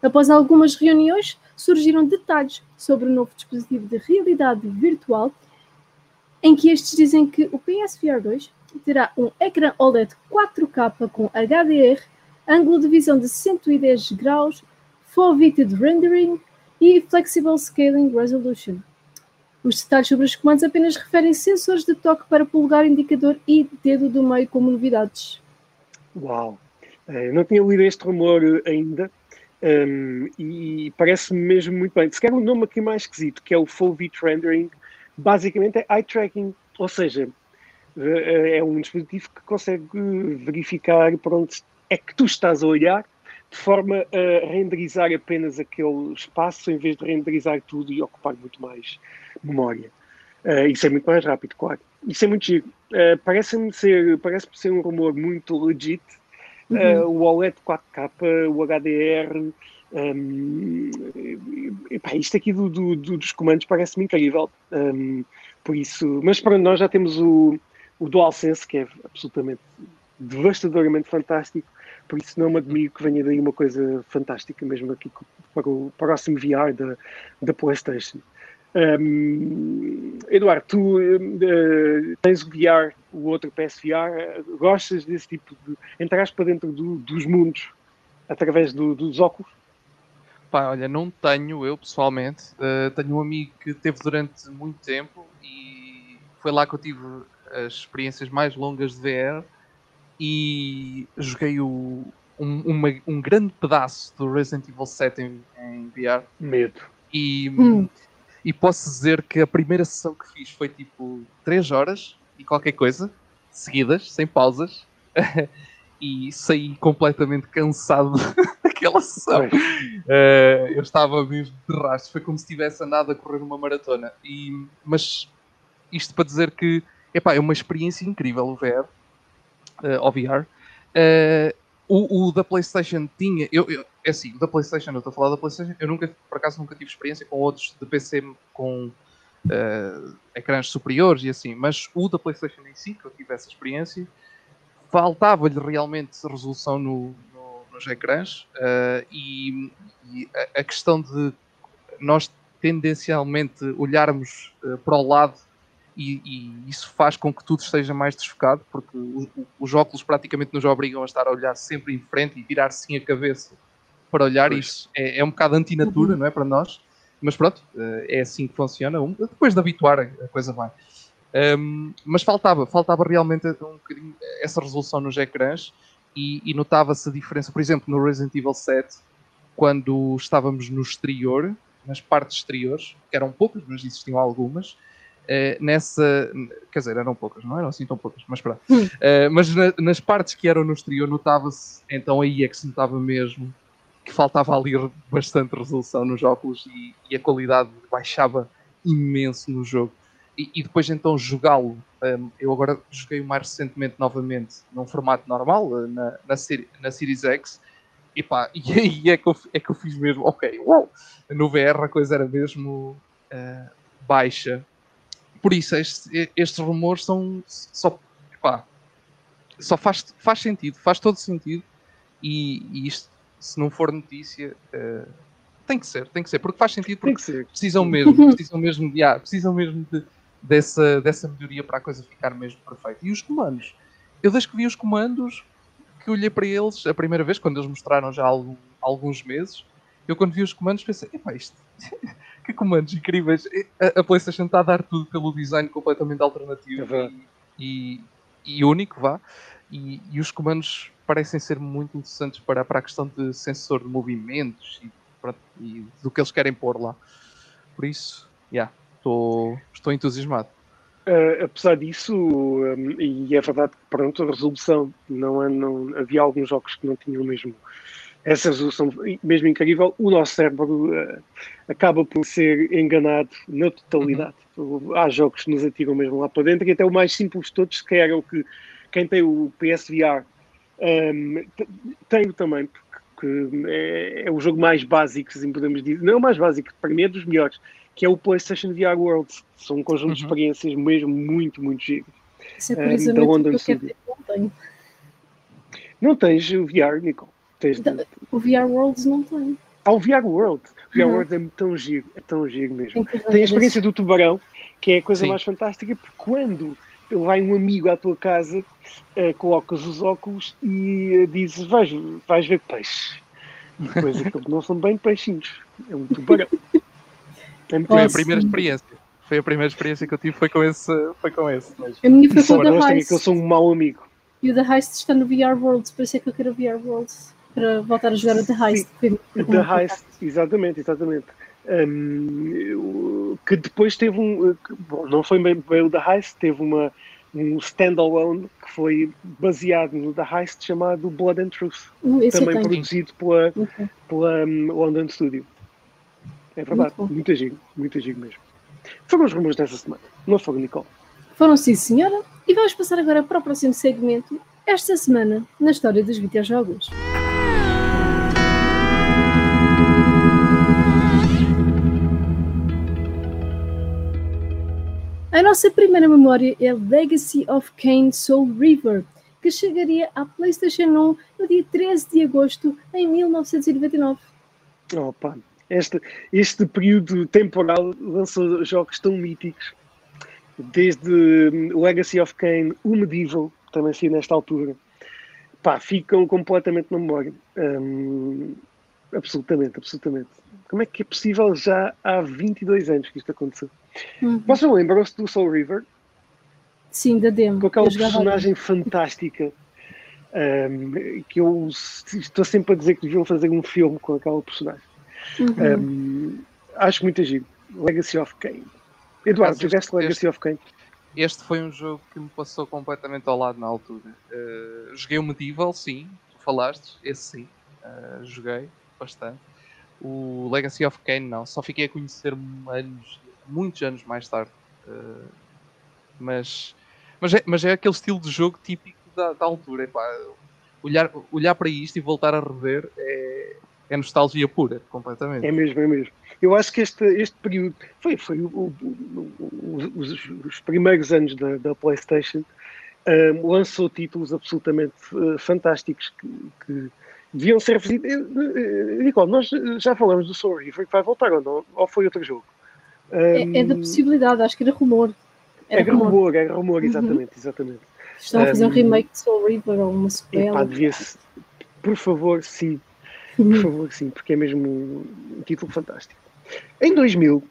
Após algumas reuniões, surgiram detalhes sobre o novo dispositivo de realidade virtual, em que estes dizem que o PSVR 2 terá um ecrã OLED 4K com HDR, ângulo de visão de 110 graus, Full Vivid Rendering e Flexible Scaling Resolution. Os detalhes sobre os comandos apenas referem sensores de toque para polegar, indicador e dedo do meio como novidades. Uau! Eu não tinha lido este rumor ainda um, e parece-me mesmo muito bem. Se quer um nome aqui mais esquisito, que é o Full Bit Rendering, basicamente é eye tracking, ou seja, é um dispositivo que consegue verificar para onde é que tu estás a olhar de forma a renderizar apenas aquele espaço em vez de renderizar tudo e ocupar muito mais memória. Uh, isso é muito mais rápido, claro. Isso é muito giro. Uh, Parece-me ser, parece ser um rumor muito legit. Uh, uhum. o OLED 4K, o HDR, um, epá, isto aqui do, do, do, dos comandos parece-me incrível. Um, por isso, mas para nós já temos o, o DualSense, que é absolutamente devastadoramente fantástico. Por isso não me admiro que venha daí uma coisa fantástica mesmo aqui para o próximo VR da, da PlayStation. Um, Eduardo, tu uh, tens o VR, o outro PSVR, gostas desse tipo de. entraste para dentro do, dos mundos através do, dos óculos? Pá, olha, não tenho eu pessoalmente. Uh, tenho um amigo que teve durante muito tempo e foi lá que eu tive as experiências mais longas de VR e joguei o, um, uma, um grande pedaço do Resident Evil 7 em, em VR. Medo. E. Hum e posso dizer que a primeira sessão que fiz foi tipo 3 horas e qualquer coisa, seguidas, sem pausas, e saí completamente cansado daquela sessão. Uh, eu estava mesmo de rastro, foi como se tivesse andado a correr uma maratona. E, mas isto para dizer que epá, é uma experiência incrível o VR, uh, o VR. Uh, o, o, da PlayStation tinha. Eu, eu, é assim, da PlayStation, eu estou a falar da PlayStation, eu nunca, por acaso, nunca tive experiência com outros de PC com uh, ecrãs superiores e assim, mas o da PlayStation em si, que eu tive essa experiência, faltava-lhe realmente resolução no, no, nos ecrãs uh, e, e a, a, questão de nós tendencialmente olharmos uh, para o lado e, e, isso faz com que tudo esteja mais desfocado, porque os óculos praticamente nos obrigam a estar a olhar sempre em frente e virar sim a cabeça para olhar. Pois. Isso é, é um bocado antinatura, uhum. não é? Para nós, mas pronto, eh, é assim que funciona. Depois de habituar, a coisa vai. Um, mas faltava, faltava realmente um bocadinho essa resolução nos ecrãs e, e notava-se a diferença, por exemplo, no Resident Evil 7, quando estávamos no exterior, nas partes exteriores, que eram poucas, mas existiam algumas, Uh, nessa. Quer dizer, eram poucas, não eram assim tão poucas, mas pronto. Uh, mas na, nas partes que eram no exterior, notava-se, então aí é que se notava mesmo que faltava ali bastante resolução nos óculos e, e a qualidade baixava imenso no jogo. E, e depois então jogá-lo, um, eu agora joguei o mais recentemente novamente num formato normal, eh, na, na, na Series X, e pá, e aí é que eu, é que eu fiz mesmo, ok, uau, no VR a coisa era mesmo uh, baixa, por isso, este, estes rumores são só, pá, só faz, faz sentido, faz todo sentido. E, e isto, se não for notícia, uh, tem que ser, tem que ser, porque faz sentido, porque precisam mesmo, precisam mesmo, yeah, precisam mesmo de, dessa, dessa melhoria para a coisa ficar mesmo perfeita. E os comandos? Eu desde que vi os comandos, que olhei para eles a primeira vez, quando eles mostraram já há algum, alguns meses, eu quando vi os comandos pensei, epá, isto que comandos incríveis. A, a, PlayStation está a dar tudo pelo design completamente alternativo é e, e, e, único, vá. E, e, os comandos parecem ser muito interessantes para, para a questão de sensor de movimentos e, e do que eles querem pôr lá. Por isso, yeah, estou, estou entusiasmado. Uh, apesar disso, um, e é verdade que pronto, a resolução não, é, não havia alguns jogos que não tinham mesmo essa resolução mesmo incrível, o nosso cérebro uh, acaba por ser enganado na totalidade. Uhum. Há jogos que nos atiram mesmo lá para dentro, e até o mais simples de todos, que era o que quem tem o PSVR um, tem também, porque é, é, o jogo mais básico, assim podemos dizer, não é o mais básico, para mim é dos melhores, que é o PlayStation VR Worlds. São um conjunto uhum. de experiências mesmo muito, muito gigas. Isso é precisamente uh, da o que eu não tenho. Não tens o VR, Nicole? Tens. O VR Worlds não tem. Ah, o VR World. VR Uhum. Worlds é tão giro, é tão giro mesmo. Tem a experiência do tubarão, que é a coisa Sim. mais fantástica, porque quando vai um amigo à tua casa, eh, colocas os óculos e eh, dizes, vais, vais ver peixe. E depois aquilo não são bem peixinhos, é um tubarão. É Foi a Nossa. primeira experiência. Foi a primeira experiência que eu tive, foi com esse. Foi com esse mesmo. A minha foi com o The nós que Heist. eu sou um mau amigo. E o The Heist está no VR Worlds, por isso é que eu quero o VR Worlds. Para voltar a jogar o The Heist. Foi- foi The Heist, exatamente, exatamente. Um, o- que depois teve um. que, Bom, não foi bem, bem o The Heist, teve uma, um standalone que foi baseado no The Heist chamado Blood and Truth, eu também produzido pela, Ok. pela um, London Studio. É verdade, Muito muito muito giro mesmo. Foram os rumores dessa semana, não foram, Nicole? Foram sim, senhora. E vamos passar agora para o próximo segmento. Esta semana, na história dos videojogos. A nossa primeira memória é Legacy of Kain Soul River, que chegaria à PlayStation 1 no dia 13 de agosto em 1999. Opa, este, este período temporal lançou jogos tão míticos, desde hum, Legacy of Kain, o Medieval, também saiu nesta altura, pá, ficam completamente na memória. Hum, absolutamente, absolutamente. Como é que é possível já há 22 anos que isto aconteceu? Uhum. Vocês lembram-se do Soul River? Sim, da demo. com aquela personagem fantástica hum, que eu estou sempre a dizer que deviam fazer um filme com aquela personagem. Uhum. Um, acho muito giro. Legacy of Kain. Eduardo, tiveste este- Legacy of Kain? Este foi um jogo que me passou completamente ao lado na altura. Eh, joguei o Medieval, sim, tu falaste, esse sim, eh, joguei bastante. O Legacy of Kain não, só fiquei a conhecer anos, muitos anos mais tarde. Eh, mas, mas, é, mas é aquele estilo de jogo típico da, da altura. epá, olhar, olhar para isto e voltar a rever é, é nostalgia pura, completamente. É mesmo, é mesmo. Eu acho que este, este período foi, foi o- o- os, os primeiros anos da, da PlayStation. um, lançou títulos absolutamente uh, fantásticos que, que deviam ser referidos. Nicole, nós já falamos do Soul River, que vai voltar ou não? Ou foi outro jogo? É, é da Um, possibilidade, acho que era rumor. Era Era rumor. rumor, era rumor, Uhum. exatamente, exatamente. Estão a fazer um Um, remake de Soul River ou uma Epá, sequela. devia-se. Por favor, sim. Por Uhum. favor, sim, porque é mesmo um, um título fantástico. Em 2000,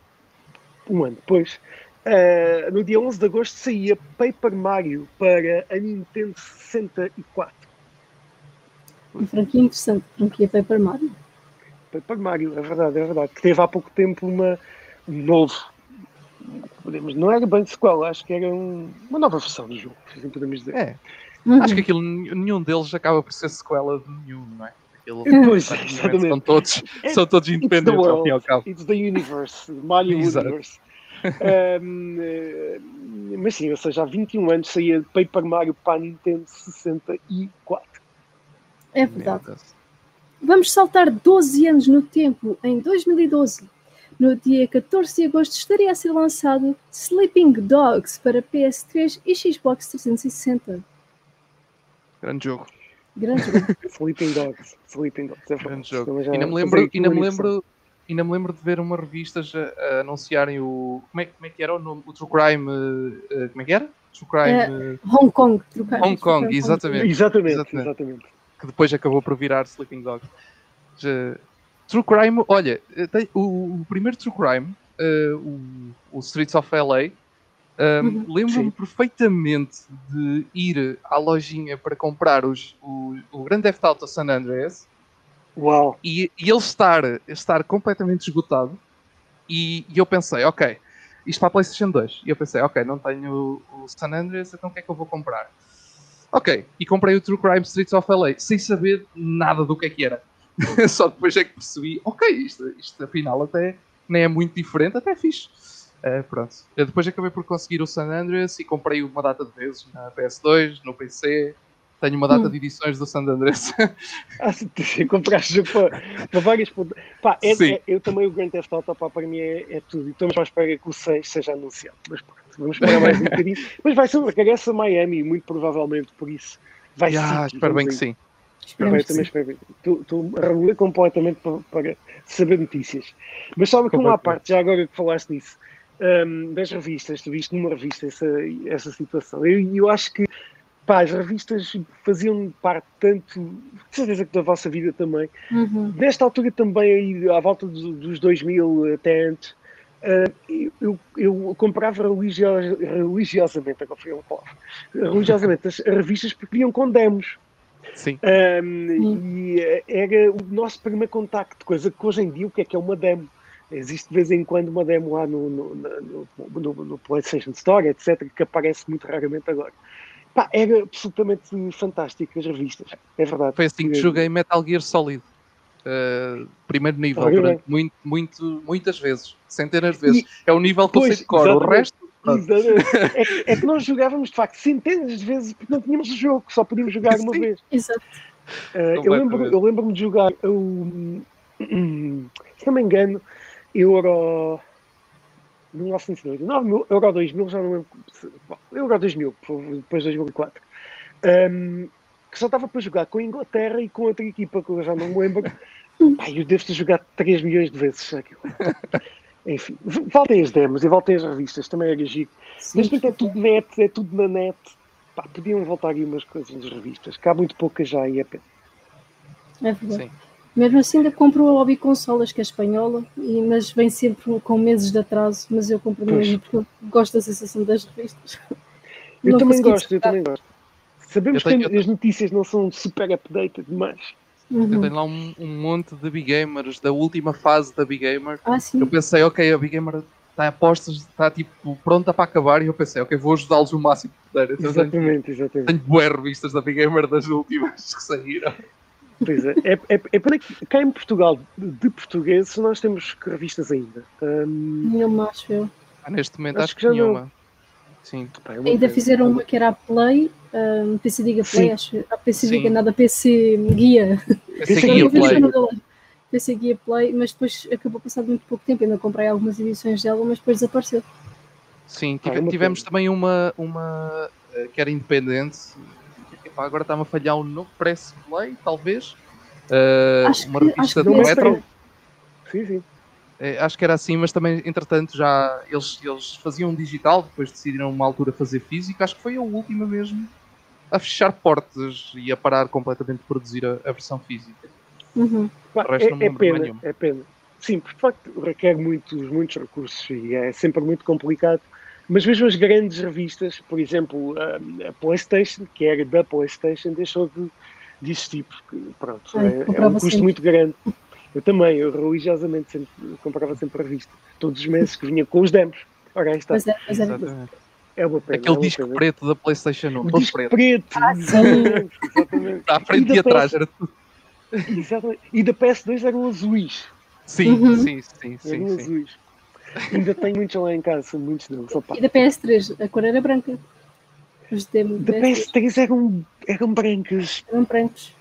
um ano depois, ah, no dia 11 de agosto, saía Paper Mario para a Nintendo 64. Uma franquia interessante, franquia Paper Mario. Paper Mario, é verdade, é verdade. Que teve há pouco tempo uma, um novo. Podemos, não era bem sequela, acho que era um- uma nova versão do jogo, assim podemos dizer. É, Uhum. acho que aquilo, nenhum deles acaba por ser sequela de nenhum, não é? Aquilo, Pois, exatamente. são todos, são todos independentes ao fim e ao world, cabo. it's the universe, Mario Exato. Universe. Um, eh, mas sim, ou seja, há 21 anos saía Paper Mario para a Nintendo 64. É verdade. Vamos saltar 12 anos no tempo, em 2012. No dia 14 de agosto estaria a ser lançado Sleeping Dogs para PS3 e Xbox 360. Grande jogo, Grande jogo. Sleeping Dogs. Sleeping Dogs. É grande jogo. Já Ainda me lembro, ainda me lembro, ainda me lembro de ver uma revistas a, a anunciarem o como é, como é que era o nome, o True Crime, eh, como é que era? True Crime, eh, Hong Kong. trocar- Hong Kong, exatamente. Exatamente, Exatamente. exatamente. que depois acabou por virar Sleeping Dogs. Já- True Crime, olha, eh, tem- o, o primeiro True Crime, eh, o, o Streets of LA, um, Uhum. lembro-me perfeitamente de ir à lojinha para comprar os, o, o Grand Theft Auto San Andreas Uau. e, e ele estar, estar completamente esgotado. E, e eu pensei, ok, isto para a PlayStation 2. E eu pensei, ok, não tenho o, o San Andreas, então o que é que eu vou comprar? Ok, e comprei o True Crime Streets of LA sem saber nada do que é que era. Só depois é que percebi, ok, isto, isto afinal até nem é muito diferente, até é fixe. Eh, pronto. Eu depois acabei por conseguir o San Andreas e comprei uma data de vezes na PS2, no PC. Tenho uma data Hum. de edições do San Andreas. Ah, se tu compraste para, para várias. Pá, é, Sim. é- eu também o Grand Theft Auto, pá, para mim é, é tudo. E estamos à espera que o 6 seja anunciado. Mas pronto, vamos esperar mais um bocadinho. Mas vai ser um regresso a Miami, muito provavelmente, por isso. Vai Ah, ser. espero bem que sim. Esperemos Também, espero. Estou- a reler completamente para, para saber notícias. Mas sabe que uma à parte, já agora que falaste nisso, hum, das revistas, tu viste numa revista essa, essa situação. Eu, eu acho que pá, as revistas faziam parte tanto, de certeza que da vossa vida também, Uhum. nesta altura também, aí, à volta do- dos 2000 até antes, ah, eu, eu- comprava religio- religiosamente, agora foi uma palavra, religiosamente as revistas porque vinham com demos. Sim. Um, e eh, era o nosso primeiro contacto, coisa que hoje em dia o que é que é uma demo? Existe de vez em quando uma demo lá no, no, no, no- no PlayStation Store, etc., que aparece muito raramente agora. Pá, era absolutamente fantástico as revistas, é verdade. Foi assim que Eh, joguei Metal Gear Solid. Uh, primeiro nível, durante muito, muito, muitas vezes, centenas de vezes. E- é o nível que eu sei Pois, de cor. O exatamente. resto, pronto. Exatamente. É, que, é que nós jogávamos de facto centenas de vezes porque não tínhamos o jogo, só podíamos jogar uma Sim. vez. Exato. Uh, eu lembro- Completamente. eu lembro-me de jogar o. Se não me engano, Euro. 1999, Euro 2000, já não lembro. Euro 2000, depois de 2004. Um, que só estava para jogar com a Inglaterra e com outra equipa que eu já não me lembro. Pai, eu devo ter jogado 3 milhões de vezes aquilo. Enfim, voltem as demos e voltem as revistas, também era giro. Neste momento é tudo net, é tudo na net. Pá, podiam voltar aí umas coisas nas revistas, que há muito poucas já e é pena. É verdade. Sim. Mesmo assim, ainda compro a Hobby Consolas, que é espanhola, e, mas vem sempre com meses de atraso. Mas eu compro Pois. mesmo porque eu gosto da sensação das revistas. Eu Não também gosto, eu também gosto. Sabemos Eu tenho- que as notícias não são super updated demais. Eu Uhum. tenho lá um, um monte de Big Gamers, da última fase da Big Gamer. Ah, sim. Eu pensei, ok, a Big Gamer está a postas, está tipo pronta para acabar. E eu pensei, ok, vou ajudá-los o máximo que puder. Então, tenho, Exatamente, exatamente. tenho boas revistas da Big Gamer das últimas que saíram. Pois é, é, é, é que cá em Portugal, de, portugueses, nós temos que revistas ainda. Hum, Nenhuma, acho eu. Ah, neste momento Acho acho, que que já nenhuma. Sim. pá, é Ainda fizeram uma que era a Play, um, PC Diga Play, Sim. acho. A PC Sim. Diga nada, PC Guia. Aqui Guia play. PC Guia Play, mas depois acabou passado muito pouco tempo. Ainda comprei algumas edições dela, mas depois desapareceu. Sim, Ah, é tive- uma tivemos também uma, uma eh, que era independente. Epá, agora está-me a falhar um novo Press Play, talvez. Eh, Acho uma que- revista do Não me esse Retro. estranho. Sim, sim. Eh, acho que era assim, mas também, entretanto, já eles, eles faziam digital, depois decidiram uma altura fazer físico. Acho que foi a última mesmo a fechar portas e a parar completamente de produzir a, a versão física. Uhum. Pá, O resto não me é, é pena, nenhuma. é pena. Sim, porque de facto requer muitos, muitos recursos e é sempre muito complicado. Mas mesmo as grandes revistas, por exemplo, a, a PlayStation, que era da PlayStation, deixou de, de existir, porque pronto, Ai, é, é um custo sempre. muito grande. Eu também, eu religiosamente sempre, comprava sempre a revista, todos os meses que vinha com os demos. Ora, aí está, Pois é, pois é. É uma pena. é Aquele uma disco pena. preto da PlayStation 1, O todo disco preto. preto, Ah, sim. exatamente. À frente da e atrás, PS era tudo. Exatamente. E da PS2 eram azuis. Sim, Uhum. sim, sim, sim, eram sim. azuis. Ainda tenho muitos lá em casa, muitos deles. Opa. E da PS3, a cor era branca. Os demos Da da PS3 PS3 eram, eram brancas. eram brancos.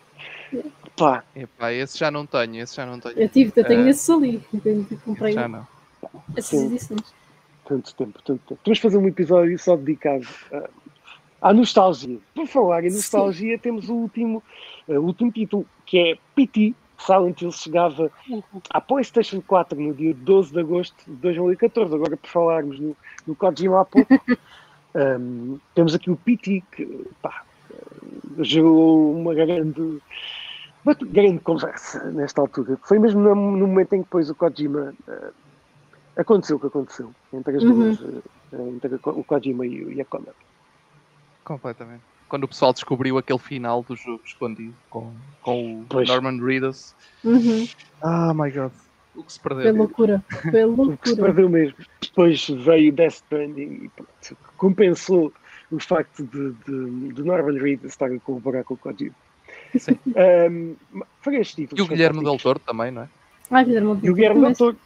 Pá, Epá, esse já não tenho, esse já não tenho. Eu tive, eu tenho esses ali. Eu tenho- comprei Esse já não. essas Sim. edições. tanto tempo, tanto tempo. Vamos fazer um episódio só dedicado ah, à nostalgia. Por falar em Sim. nostalgia, temos o último, o último título, que é PT. Silent Hill chegava à PlayStation 4 no dia 12 de agosto de 2014. Agora, por falarmos no, no Kojima há pouco, ahm, temos aqui o PT, que pá, gerou uma grande, uma grande conversa nesta altura. Foi mesmo no, no momento em que depois o Kojima ah, aconteceu o que aconteceu entre as Uhum. duas, ah, entre o Kojima e, o- e a Konami. Completamente. Quando o pessoal descobriu aquele final do jogo escondido com, com o Pois. Norman Reedus. Uhum. Ah, my god. O que se Foi perdeu. loucura. Foi O que se loucura. perdeu mesmo. Depois veio Death Stranding e pronto, compensou o facto de, de, de Norman Reedus estar a colaborar com o Kojima. Sim. Um, foi este título. E o Guilherme Del Toro também, não é? Ai, Guilherme E o Guilherme Del Toro.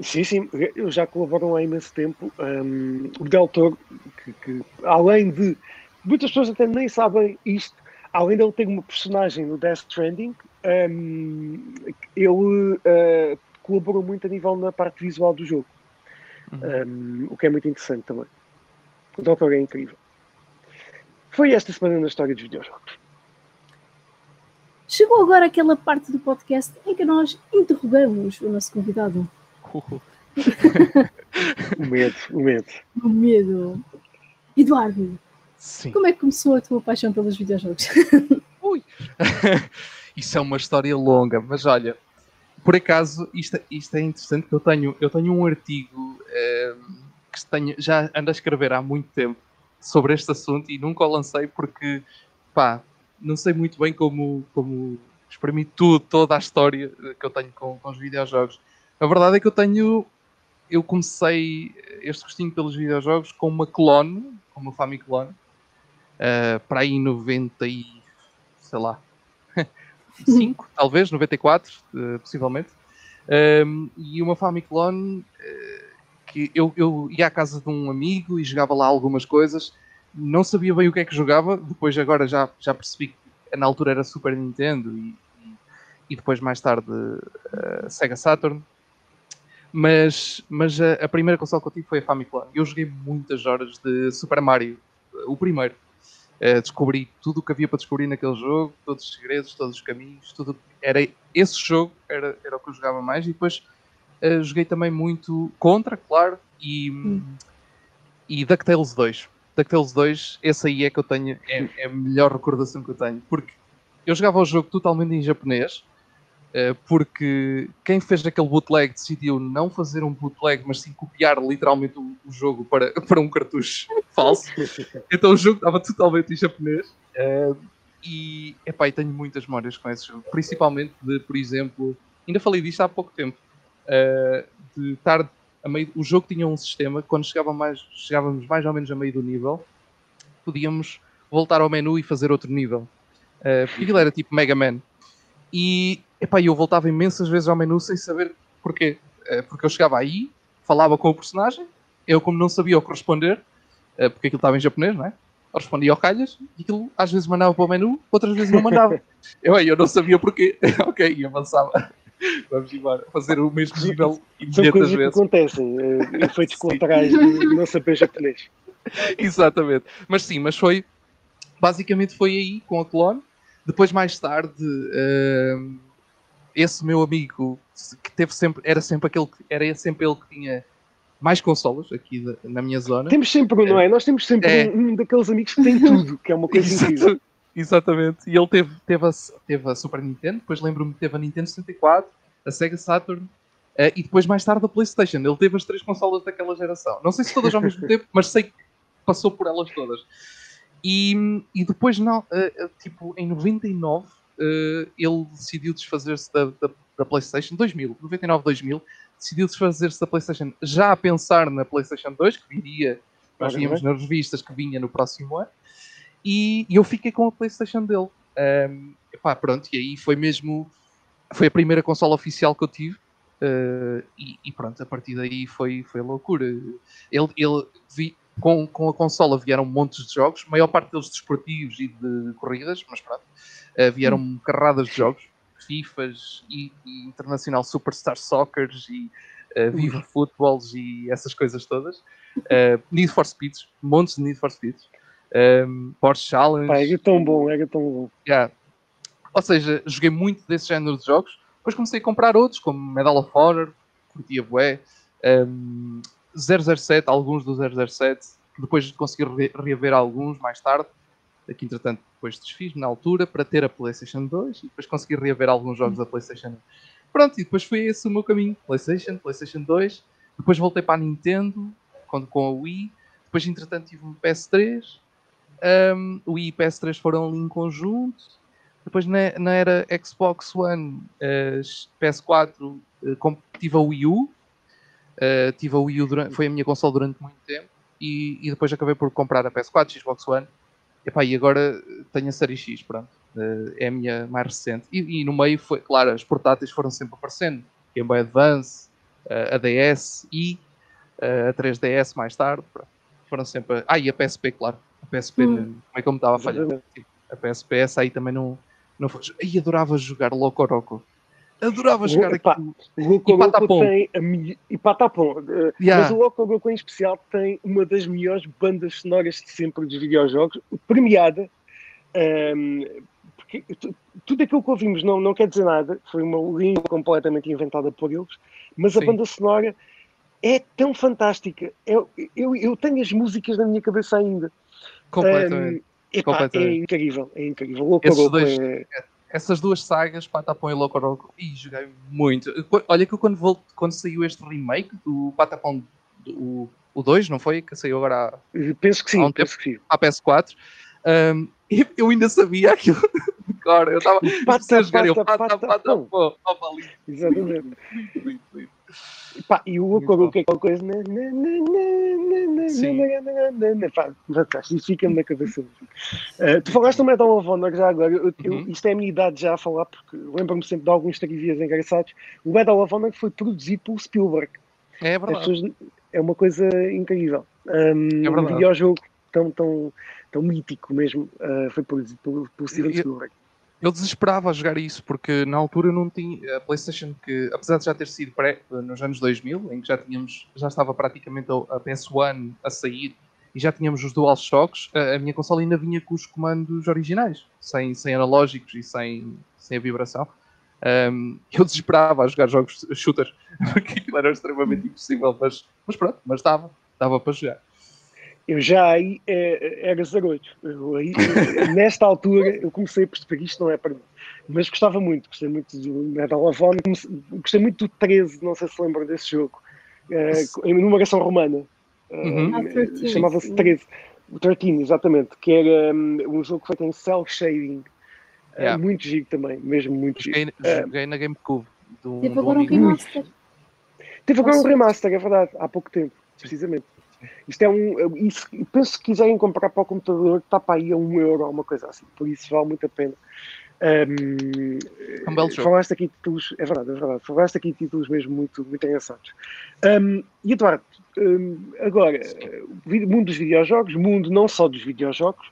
Sim, sim, eles já colaboram há imenso tempo. Um, o Del Toro, que, que, além de. Muitas pessoas até nem sabem isto, além de ele ter uma personagem no Death Stranding, um, ele uh, colaborou muito a nível na parte visual do jogo. Um, o que é muito interessante também. O Del Toro é incrível. Foi esta semana na história dos videojogos. Chegou agora aquela parte do podcast em que nós interrogamos o nosso convidado. O medo, o medo. O medo. Eduardo, Sim. como é que começou a tua paixão pelos videojogos? Ui. Isso é uma história longa, mas olha, por acaso, isto, isto é interessante que eu tenho, eu tenho um artigo eh, que tenho, já ando a escrever há muito tempo sobre este assunto e nunca o lancei porque, pá, não sei muito bem como, como exprimir tudo, toda a história que eu tenho com, com os videojogos. A verdade é que eu tenho, eu comecei este gostinho pelos videojogos com uma clone, com uma Famiclone, eh, para aí em 90 e, sei lá, 5, talvez, 94, eh, possivelmente. Um, e uma Famiclone eh, que eu, eu ia à casa de um amigo e jogava lá algumas coisas. Não sabia bem o que é que jogava, depois agora já, já percebi que na altura era Super Nintendo e, e, depois mais tarde eh, Sega Saturn. Mas, mas a, a primeira console que eu tive foi a Famiclone. Eu joguei muitas horas de Super Mario, o primeiro. Uh, descobri tudo o que havia para descobrir naquele jogo, todos os segredos, todos os caminhos, tudo. Era esse jogo era, era o que eu jogava mais e depois uh, joguei também muito Contra, claro, e, Hum. e DuckTales 2. DuckTales 2, esse aí é que eu tenho, é, é a melhor recordação que eu tenho, porque eu jogava o jogo totalmente em japonês, uh, porque quem fez aquele bootleg decidiu não fazer um bootleg, mas sim copiar literalmente o, o jogo para, para um cartucho falso. Então o jogo estava totalmente em japonês. eh, e, epá, e tenho muitas memórias com esse jogo. Principalmente de, por exemplo, ainda falei disto há pouco tempo, eh, de estar meio. O jogo tinha um sistema, quando chegava mais, chegávamos mais ou menos a meio do nível, podíamos voltar ao menu e fazer outro nível. Porque aquilo era tipo Mega Man. E epá, eu voltava imensas vezes ao menu sem saber porquê. Eh, porque eu chegava aí, falava com o personagem, eu, como não sabia o que responder, eh, porque aquilo estava em japonês, não é? Eu respondia ao calhas e aquilo às vezes mandava para o menu, outras vezes não mandava. eu, eu não sabia porquê. ok, e avançava. Vamos embora. Fazer o mesmo nível imediatas coisas que vezes. acontecem, eh, efeitos colaterais de não saber japonês. Exatamente. Mas sim, mas foi. Basicamente foi aí com a clone. Depois, mais tarde, hum, esse meu amigo que teve sempre. Era sempre aquele que. Era sempre ele que tinha mais consolas aqui na minha zona. Temos sempre um, não é? Nós temos sempre É. um, um daqueles amigos que tem tudo, que é uma coisa incrível. Exatamente. E ele teve, teve, a, teve a Super Nintendo, depois lembro-me que teve a Nintendo 64, a Sega Saturn eh, e depois mais tarde a PlayStation. Ele teve as três consolas daquela geração. Não sei se todas ao mesmo tempo, mas sei que passou por elas todas. E, e depois, não, eh, tipo, em 99, eh, ele decidiu desfazer-se da, da, da PlayStation 2000, 99, 2000, decidiu desfazer-se da PlayStation já a pensar na PlayStation 2, que viria, nós víamos nas revistas que vinha no próximo ano, e, e eu fiquei com a PlayStation dele. Ahm, epá, pronto, e aí foi mesmo. Foi a primeira consola oficial que eu tive. ah, e, e pronto, a partir daí foi, foi loucura. Ele, ele vi, com, com a consola vieram montes de jogos, maior parte deles desportivos e de corridas, mas pronto, ah, vieram carradas de jogos, FIFAs e, e Internacional Superstar Soccers e ah, Viva Footballs e essas coisas todas. Ah, Need for Speeds, montes de Need for Speeds. Um, Porsche Challenge. Pá, era tão bom, era tão bom. Yeah. Ou seja, joguei muito desse género de jogos. Depois comecei a comprar outros, como Medal of Honor, curtia bué, um, 007, alguns do 007, que depois consegui re- reaver alguns mais tarde, que entretanto depois desfiz na altura, para ter a Playstation 2, e depois consegui reaver alguns jogos da Playstation 1. Pronto, e depois foi esse o meu caminho. Playstation, Playstation 2, depois voltei para a Nintendo, com, com a Wii, depois entretanto tive um PS3, um, o Wii e PS3 foram ali em conjunto. Depois na, na era Xbox One, eh, PS4, eh, com- tive a Wii U. Eh, tive a Wii U durante, foi a minha console durante muito tempo. E, e depois acabei por comprar a PS4, Xbox One. Epá, e agora tenho a série X, pronto. Eh, é a minha mais recente. E, e no meio, foi, claro, as portáteis foram sempre aparecendo. Game Boy Advance, eh, a DS e eh, a 3DS mais tarde. pronto. Foram sempre... Ah, e a PSP, claro. A PSP, Hum. como é que eu me estava a falhar? Tipo, a PSP, essa aí também não... não foi... Ai, adorava jogar Loco Roco. Adorava jogar Epá, aquilo. O Loco E Patapom. tem a e Patapom. eh, Yeah. Mas o Loco Loco em especial tem uma das melhores bandas sonoras de sempre dos videojogos, premiada. ehm, porque tu- tudo aquilo que ouvimos não, não quer dizer nada, foi uma língua completamente inventada por eles, mas a Sim. banda sonora é tão fantástica. Eu, eu, eu tenho as músicas na minha cabeça ainda. Completamente. Um, epá, é Completamente. incrível, é incrível. Louco, Esses louco, dois- é- Essas duas sagas, Patapão e Loco Roco, e joguei muito. Olha que eu quando, vol- quando saiu este remake do Patapão, do- o, o 2, não foi? Que saiu agora à- penso que Há sim, um penso que sim. à PS4, um, e eu ainda sabia aquilo de cor. Eu estava Pata, a jogar, eu pata, pata, pata, pata, pão. pô, toma ali. Exatamente. Lindo, lindo. Pá, e o Muito Louco bom. Louco é aquela coisa. na- na- na- na- na- na- Sim. na- na- na- na- Pá, fantástico, isso fica-me na cabeça. Uh, tu falaste do Medal of Honor já agora. eu- eu- Uhum. isto é a minha idade já a falar, porque lembro-me sempre de alguns trivias engraçados. O Medal of Honor foi produzido pelo Spielberg. É verdade. é uma coisa incrível. Um, É um verdade. videojogo tão, tão, tão mítico mesmo. uh, foi produzido pelo, pelo Steven Spielberg. Eu desesperava a jogar isso porque na altura não tinha a PlayStation que, apesar de já ter sido pré, nos anos 2000, em que já tínhamos, já estava praticamente a, a PS1 a sair e já tínhamos os DualShocks, a, a minha consola ainda vinha com os comandos originais, sem, sem analógicos e sem, sem a vibração. Um, eu desesperava a jogar jogos shooters porque aquilo era extremamente impossível, mas, mas pronto, mas dava, dava para jogar. Eu já aí é, era zaroito. Eu aí, nesta altura eu comecei a perceber que isto não é para mim. Mas gostava muito, gostei muito do Medal of Honor, comecei- gostei muito do 13, não sei se lembram desse jogo, eh, em numeração romana. Eh, Uhum. 13. Chamava-se 13. O 13, exatamente, que era hum, um jogo feito em cel shading. Yeah. Muito giro também, mesmo muito giro. Joguei, É. joguei na GameCube. um- Teve um agora um remaster. Teve agora um remaster, é verdade, há pouco tempo, precisamente. Isto é um. Isso, penso que quiserem comprar para o computador, está para aí a um euro ou uma coisa assim, por isso vale muito a pena. Um, É um belo jogo. Falaste aqui de títulos, é verdade, é verdade, falaste aqui de títulos mesmo muito, muito engraçados. Um, e Eduardo, um, agora, mundo dos videojogos, mundo não só dos videojogos,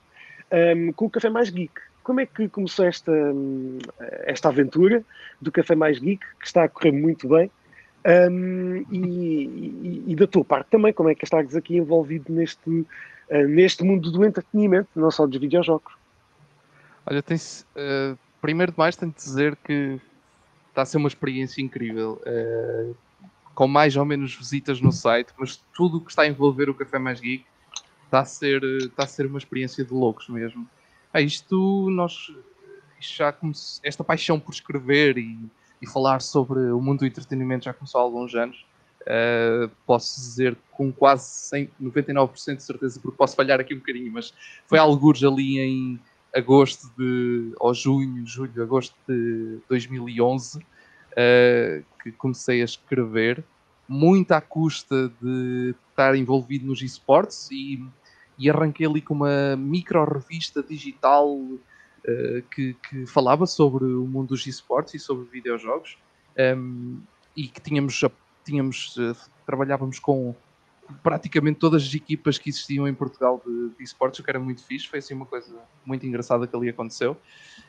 com o Café Mais Geek. Como é que começou esta, esta aventura do Café Mais Geek, que está a correr muito bem? Um, e, e- e da tua parte também, como é que estás aqui envolvido neste, uh, neste mundo do entretenimento, não só dos videojogos? Olha, tem primeiro de mais tenho de dizer que está a ser uma experiência incrível. eh, com mais ou menos visitas no site, mas tudo o que está a envolver o Café Mais Geek está a ser, está a ser uma experiência de loucos mesmo. Ah, isto nós isto já esta paixão por escrever e, e falar sobre o mundo do entretenimento já começou há alguns anos. Uh, posso dizer com quase 100, 99% de certeza, porque posso falhar aqui um bocadinho, mas foi alguns ali em agosto de, ou junho, julho, agosto de 2011, uh, que comecei a escrever, muito à custa de estar envolvido nos esportes e, e arranquei ali com uma micro revista digital uh, que, que falava sobre o mundo dos esportes e sobre videojogos um, e que tínhamos, tínhamos uh, trabalhávamos com praticamente todas as equipas que existiam em Portugal de, de esportes, o que era muito fixe, foi assim uma coisa muito engraçada que ali aconteceu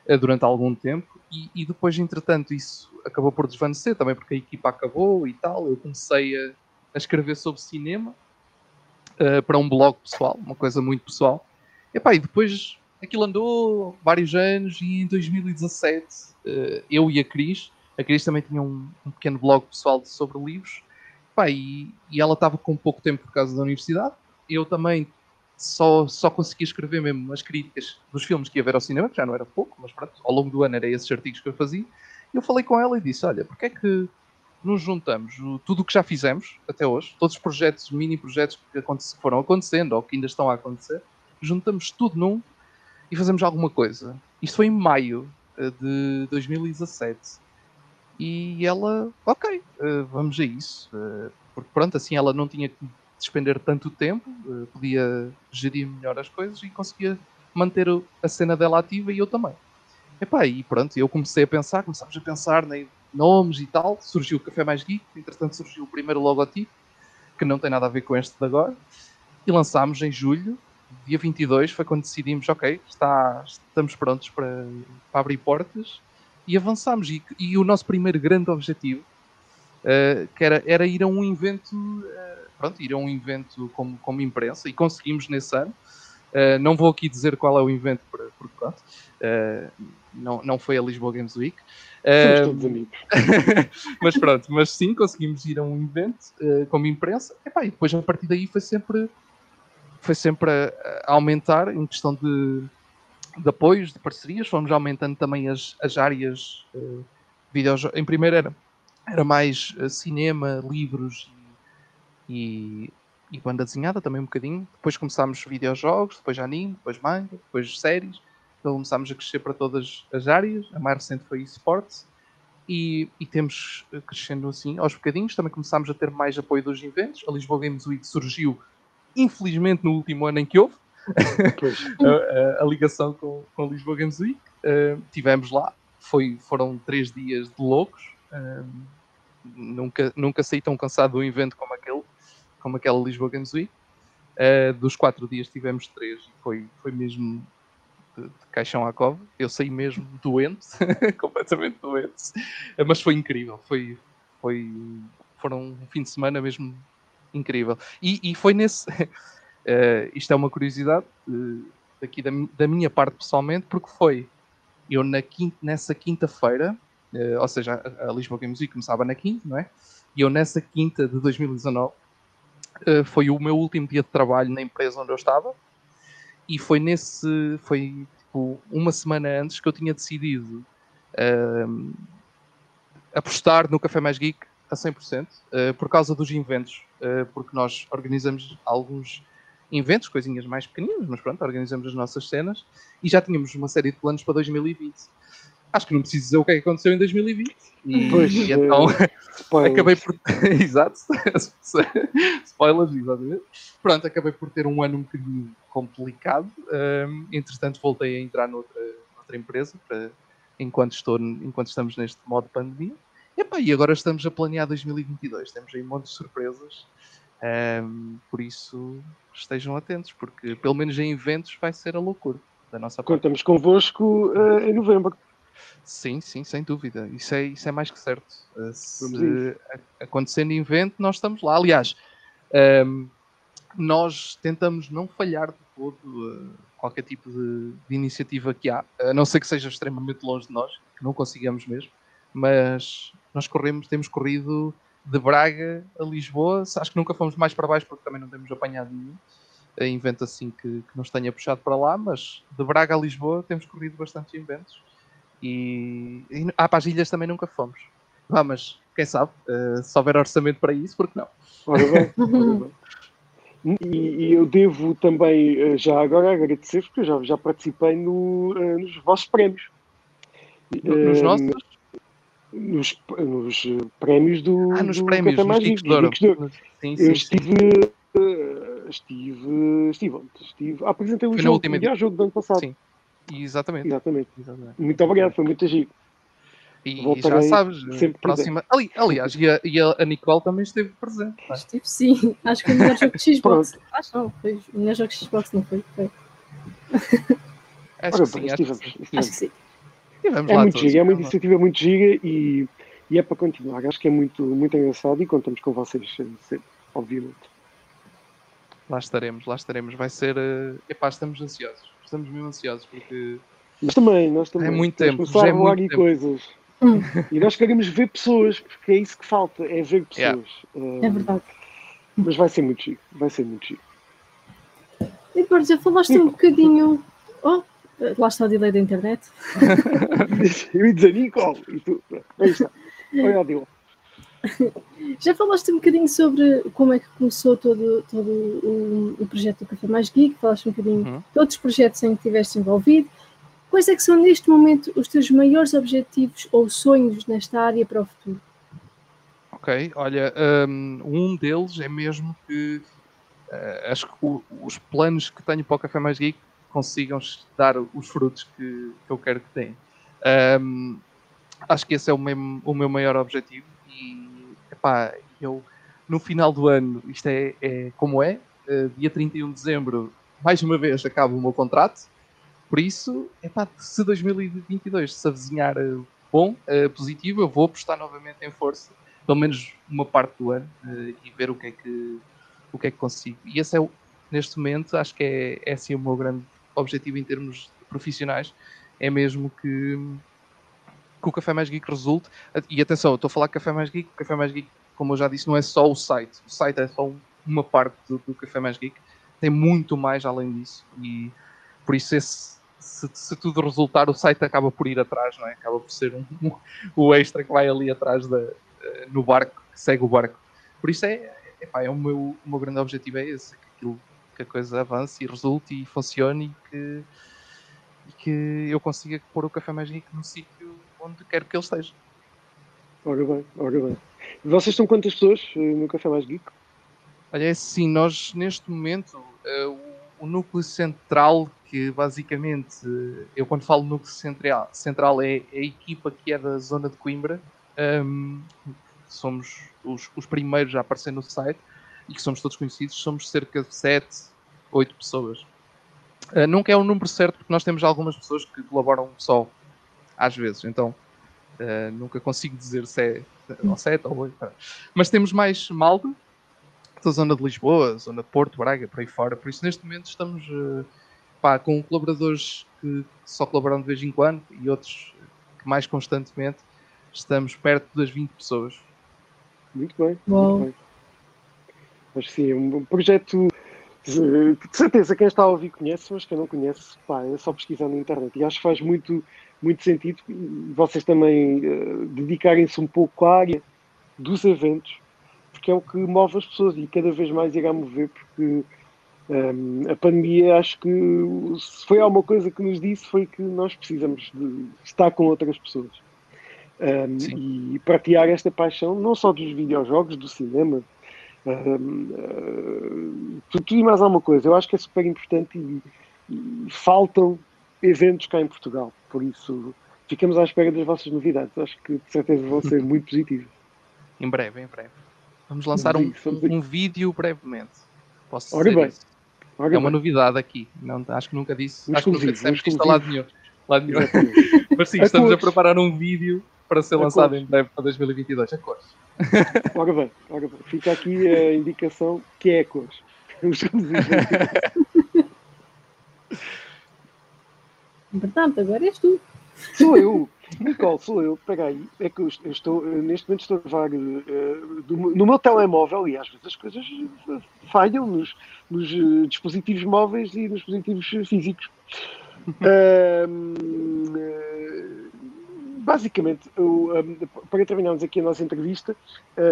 uh, durante algum tempo e, e, depois, entretanto, isso acabou por desvanecer também porque a equipa acabou e tal, eu comecei a, a escrever sobre cinema uh, para um blog pessoal, uma coisa muito pessoal Epá, e depois aquilo andou vários anos e em 2017 uh, eu e a Cris a Cris também tinha um, um pequeno blog pessoal sobre livros Pá, e, e, ela estava com pouco tempo por causa da universidade. Eu também só, só conseguia escrever mesmo as críticas dos filmes que ia ver ao cinema, que já não era pouco, mas pronto, ao longo do ano era esses artigos que eu fazia. Eu falei com ela e disse: Olha, porque é que nos juntamos tudo o que já fizemos até hoje, todos os projetos, mini projetos que foram acontecendo ou que ainda estão a acontecer, juntamos tudo num e fazemos alguma coisa. Isto foi em maio uh, de 2017. E ela, ok, uh, vamos a isso. Uh, porque pronto, assim ela não tinha que despender tanto tempo, podia gerir melhor as coisas e conseguia manter a cena dela ativa e eu também. Epá, e pronto, eu comecei a pensar, começámos a pensar em nomes e tal, surgiu o Café Mais Geek, entretanto surgiu o primeiro logotipo, que não tem nada a ver com este de agora, e lançámos em julho, dia 22, foi quando decidimos, ok, está, estamos prontos para, para abrir portas, e avançámos. E, e, o nosso primeiro grande objetivo uh, que era, era ir a um evento, uh, pronto, ir a um evento como, como imprensa, e conseguimos nesse ano. Uh, não vou aqui dizer qual é o evento, porque pronto, uh, não, não foi a Lisboa Games Week. Somos todos amigos. mas pronto, mas sim, conseguimos ir a um evento como imprensa. Epá, e depois a partir daí foi sempre, foi sempre a, aumentar em questão de, de apoios, de parcerias. Fomos aumentando também as, as áreas uh, videojogos. Em primeiro era, era mais uh, cinema, livros e, e, banda desenhada também um bocadinho. Depois começámos videojogos, depois anime, depois manga, depois séries. Então começámos a crescer para todas as áreas. A mais recente foi esportes. E, e, temos eh, crescendo assim aos bocadinhos. Também começámos a ter mais apoio dos eventos. A Lisboa Games Week surgiu, infelizmente, no último ano em que houve. a, a, a, ligação com, com a Lisboa Games Week. Uh, tivemos lá, foi, foram três dias de loucos. Uh, nunca, nunca saí tão cansado de um evento como aquele, como aquela Lisboa Games Week. Uh, dos quatro dias tivemos três e foi, foi mesmo de, de caixão à cova. Eu saí mesmo doente, completamente doente, mas foi incrível. Foi, foi, foram um fim de semana mesmo incrível. E, e foi nesse. Uh, isto é uma curiosidade uh, daqui da, da, minha parte pessoalmente, porque foi eu na quinta, nessa quinta-feira, uh, ou seja, a, a Lisboa Game Music começava na quinta, não é? E eu nessa quinta de 2019 foi o meu último dia de trabalho na empresa onde eu estava, e foi nesse, foi tipo, uma semana antes que eu tinha decidido apostar no Café Mais Geek a 100%, uh, por causa dos inventos, uh, porque nós organizamos alguns eventos, coisinhas mais pequeninas, mas pronto, organizamos as nossas cenas e já tínhamos uma série de planos para 2020. Acho que não preciso dizer o que é que aconteceu em 2020. E, pois, e então acabei por. Exato, spoilers, exatamente. Pronto, acabei por ter um ano um bocadinho complicado. Um, entretanto, voltei a entrar noutra, noutra empresa para, enquanto, estou, enquanto estamos neste modo de pandemia. E, epá, e agora estamos a planear 2022. Temos aí um monte de surpresas. Um, por isso, estejam atentos, porque pelo menos em eventos vai ser a loucura da nossa parte. Contamos convosco uh, em novembro. Sim, sim, sem dúvida. Isso é, isso é mais que certo. Uh, se acontecendo em evento, nós estamos lá. Aliás, um, nós tentamos não falhar de todo uh, qualquer tipo de, de, iniciativa que há, a não ser que seja extremamente longe de nós, que não consigamos mesmo, mas nós corremos, temos corrido de Braga a Lisboa, acho que nunca fomos mais para baixo porque também não temos apanhado nenhum invento assim que, que nos tenha puxado para lá, mas de Braga a Lisboa temos corrido bastantes inventos e, e ah, para as ilhas também nunca fomos. Ah, mas quem sabe, uh, se houver orçamento para isso, porque não? Ora bem, ora bem. E, e, eu devo também eh, já agora agradecer porque eu já, já participei no, uh, nos vossos prémios. Nos nossos? Nos, nos prémios do. Ah, nos do prémios, nos Geeks de Ouro. Sim, sim, eu estive, uh, estive, estive, estive, apresentei o foi jogo, o melhor jogo do ano passado. Sim, exatamente. Exatamente. exatamente. Muito obrigado, foi muito giro. E, e já sabes, sempre próxima. Ali, aliás, e a, e a Nicole também esteve presente. É? Estive sim, acho que o melhor jogo de Xbox. acho não, foi o melhor jogo de Xbox, não foi? foi. Acho, Ora, que sim, acho, estivemos, estivemos. acho que sim é muito giga, é uma iniciativa muito giga e, e, é para continuar. Acho que é muito, muito engraçado e contamos com vocês sempre, obviamente. Lá estaremos, lá estaremos. Vai ser. Uh... Epá, estamos ansiosos. Estamos mesmo ansiosos porque. Nós também, nós também. É muito tempo. Já é muito tempo. coisas. Hum. E nós queremos ver pessoas, porque é isso que falta, é ver pessoas. Yeah. Uh, é verdade. Mas vai ser muito chique, vai ser muito chique. Eduardo, já falaste um bocadinho. Oh, Lá está o delay da internet. Eu ia dizer Nicole, e tu. Aí está. Olha o Já falaste um bocadinho sobre como é que começou todo, todo o, o projeto do Café Mais Geek, falaste um bocadinho uhum. de todos os projetos em que estiveste envolvido. Quais é que são neste momento os teus maiores objetivos ou sonhos nesta área para o futuro? Ok, olha, um, um deles é mesmo que uh, acho que os planos que tenho para o Café Mais Geek consigam dar os frutos que, que eu quero que tenham. Um, acho que esse é o meu, o meu maior objetivo e epá, eu no final do ano, isto é, é como é, uh, dia 31 de dezembro, mais uma vez acaba o meu contrato, por isso, epá, se 2022 se avizinhar uh, bom, uh, positivo, eu vou apostar novamente em força, pelo menos uma parte do ano, e ver o que é que, o que, é que consigo. E esse é neste momento, acho que é, é assim o meu grande objetivo em termos profissionais, é mesmo que, que o Café Mais Geek resulte. E atenção, eu estou a falar Café Mais Geek, o Café Mais Geek, como eu já disse, não é só o site. O site é só uma parte do, do Café Mais Geek, tem muito mais além disso. E por isso, esse, se, se, tudo resultar, o site acaba por ir atrás, não é? Acaba por ser um, um, o extra que vai ali atrás da, eh, no barco, que segue o barco. Por isso é, epá, é o, meu, o meu grande objetivo é esse, que, aquilo, que a coisa avance e resulte e funcione e que, e que eu consiga pôr o Café Mais Geek no sítio onde quero que ele esteja. Ora bem, ora bem. Vocês são quantas pessoas eh, no Café Mais Geek? Olha, é assim, nós neste momento, uh, o, núcleo central, que basicamente, eu quando falo núcleo central, central é, é a equipa que é da zona de Coimbra, um, somos os, os, primeiros a aparecer no site e que somos todos conhecidos, somos cerca de 7, 8 pessoas. Uh, nunca é o um número certo, porque nós temos algumas pessoas que colaboram só, às vezes, então uh, nunca consigo dizer se é ou 7 ou 8. Mas temos mais malta, da zona de Lisboa, zona de Porto, Braga, por aí fora. Por isso, neste momento, estamos uh, pá, com colaboradores que só colaboram de vez em quando e outros que mais constantemente. Estamos perto das 20 pessoas. Muito bem, muito bem. Acho que sim, é um projeto de, de certeza quem está a ouvir conhece, mas quem não conhece, pá, é só pesquisar na internet. E acho que faz muito, muito sentido vocês também uh, dedicarem-se um pouco à área dos eventos porque é o que move as pessoas e cada vez mais irá mover, porque um, a pandemia, acho que se foi alguma coisa que nos disse, foi que nós precisamos de estar com outras pessoas. Um, e partilhar esta paixão, não só dos videojogos, do cinema, uh, tudo e mais alguma coisa. Eu acho que é super importante e, e faltam eventos cá em Portugal. Por isso, ficamos à espera das vossas novidades. Acho que de certeza vão ser muito positivas. Em breve, em breve. Vamos lançar um, um, vídeo brevemente. Posso Ora bem. Ora é uma novidade aqui. Não, acho que nunca disse. Acho que nunca dissemos isto a lado nenhum. Lado nenhum. Mas sim, a estamos cores. a preparar um vídeo para ser a lançado cores. em breve para 2022. A cores. Ora bem, ora bem. Fica aqui a indicação que é a cores. Portanto, agora és tu. Sou eu. Nicole, sou eu. Peraí, é que eu estou, neste momento estou a levar uh, no meu telemóvel e às vezes as coisas falham nos, nos uh, dispositivos móveis e nos dispositivos físicos. uh, basicamente, eu, um, para terminarmos aqui a nossa entrevista,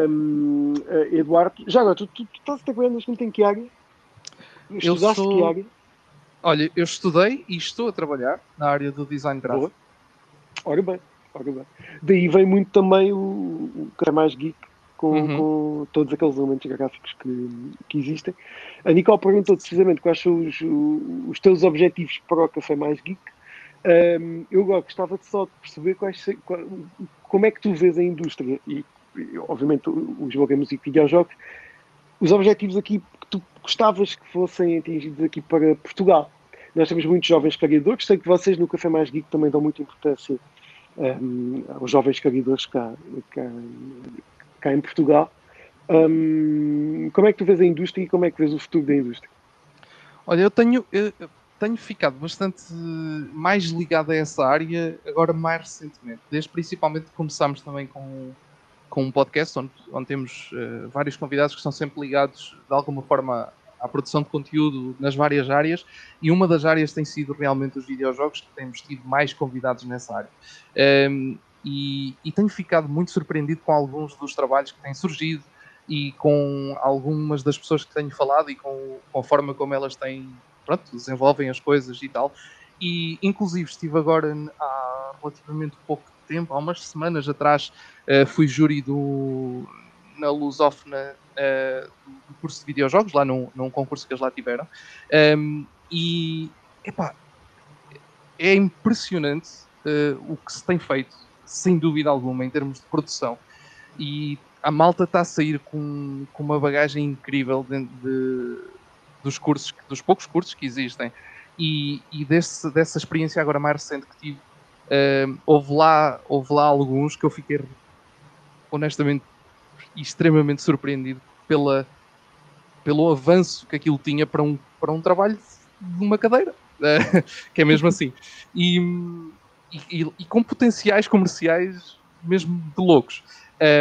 um, Eduardo, já agora, tu, tu, tu estás a trabalhar neste momento em que área? Estudaste sou... que área? Olha, eu estudei e estou a trabalhar na área do design gráfico. Boa. Ora bem, ora bem. Daí vem muito também o, o Café Mais Geek com, uhum. com, todos aqueles elementos gráficos que, que existem. A Nicole perguntou precisamente quais são os, os teus objetivos para o Café Mais Geek. Um, eu gostava de só de perceber quais, qual, como é que tu vês a indústria e, e obviamente, os jogos e videojogos, os objetivos aqui que tu gostavas que fossem atingidos aqui para Portugal. Nós temos muitos jovens criadores, sei que vocês no Café Mais Geek também dão muita importância um, aos jovens criadores cá, cá, cá em Portugal. Um, como é que tu vês a indústria e como é que vês o futuro da indústria? Olha, eu tenho, eu tenho ficado bastante mais ligado a essa área agora mais recentemente, desde principalmente começámos também com, com um podcast onde, onde temos uh, vários convidados que estão sempre ligados de alguma forma à produção de conteúdo nas várias áreas e uma das áreas tem sido realmente os videojogos, que temos tido mais convidados nessa área. Um, e, e, tenho ficado muito surpreendido com alguns dos trabalhos que têm surgido e com algumas das pessoas que tenho falado e com, com a forma como elas têm, pronto, desenvolvem as coisas e tal. E inclusive estive agora há relativamente pouco tempo, há umas semanas atrás, uh, fui júri do, na Lusófona uh, do curso de videojogos, lá num, num concurso que eles lá tiveram. Um, e, epá, é impressionante uh, o que se tem feito, sem dúvida alguma, em termos de produção. E a malta está a sair com, com uma bagagem incrível de, de, dos cursos, dos poucos cursos que existem. E, e desse, dessa experiência agora mais recente que tive, uh, houve, lá, houve lá alguns que eu fiquei honestamente extremamente surpreendido pela, pelo avanço que aquilo tinha para um para um trabalho de uma cadeira, que é mesmo assim. E, e, e, com potenciais comerciais mesmo de loucos.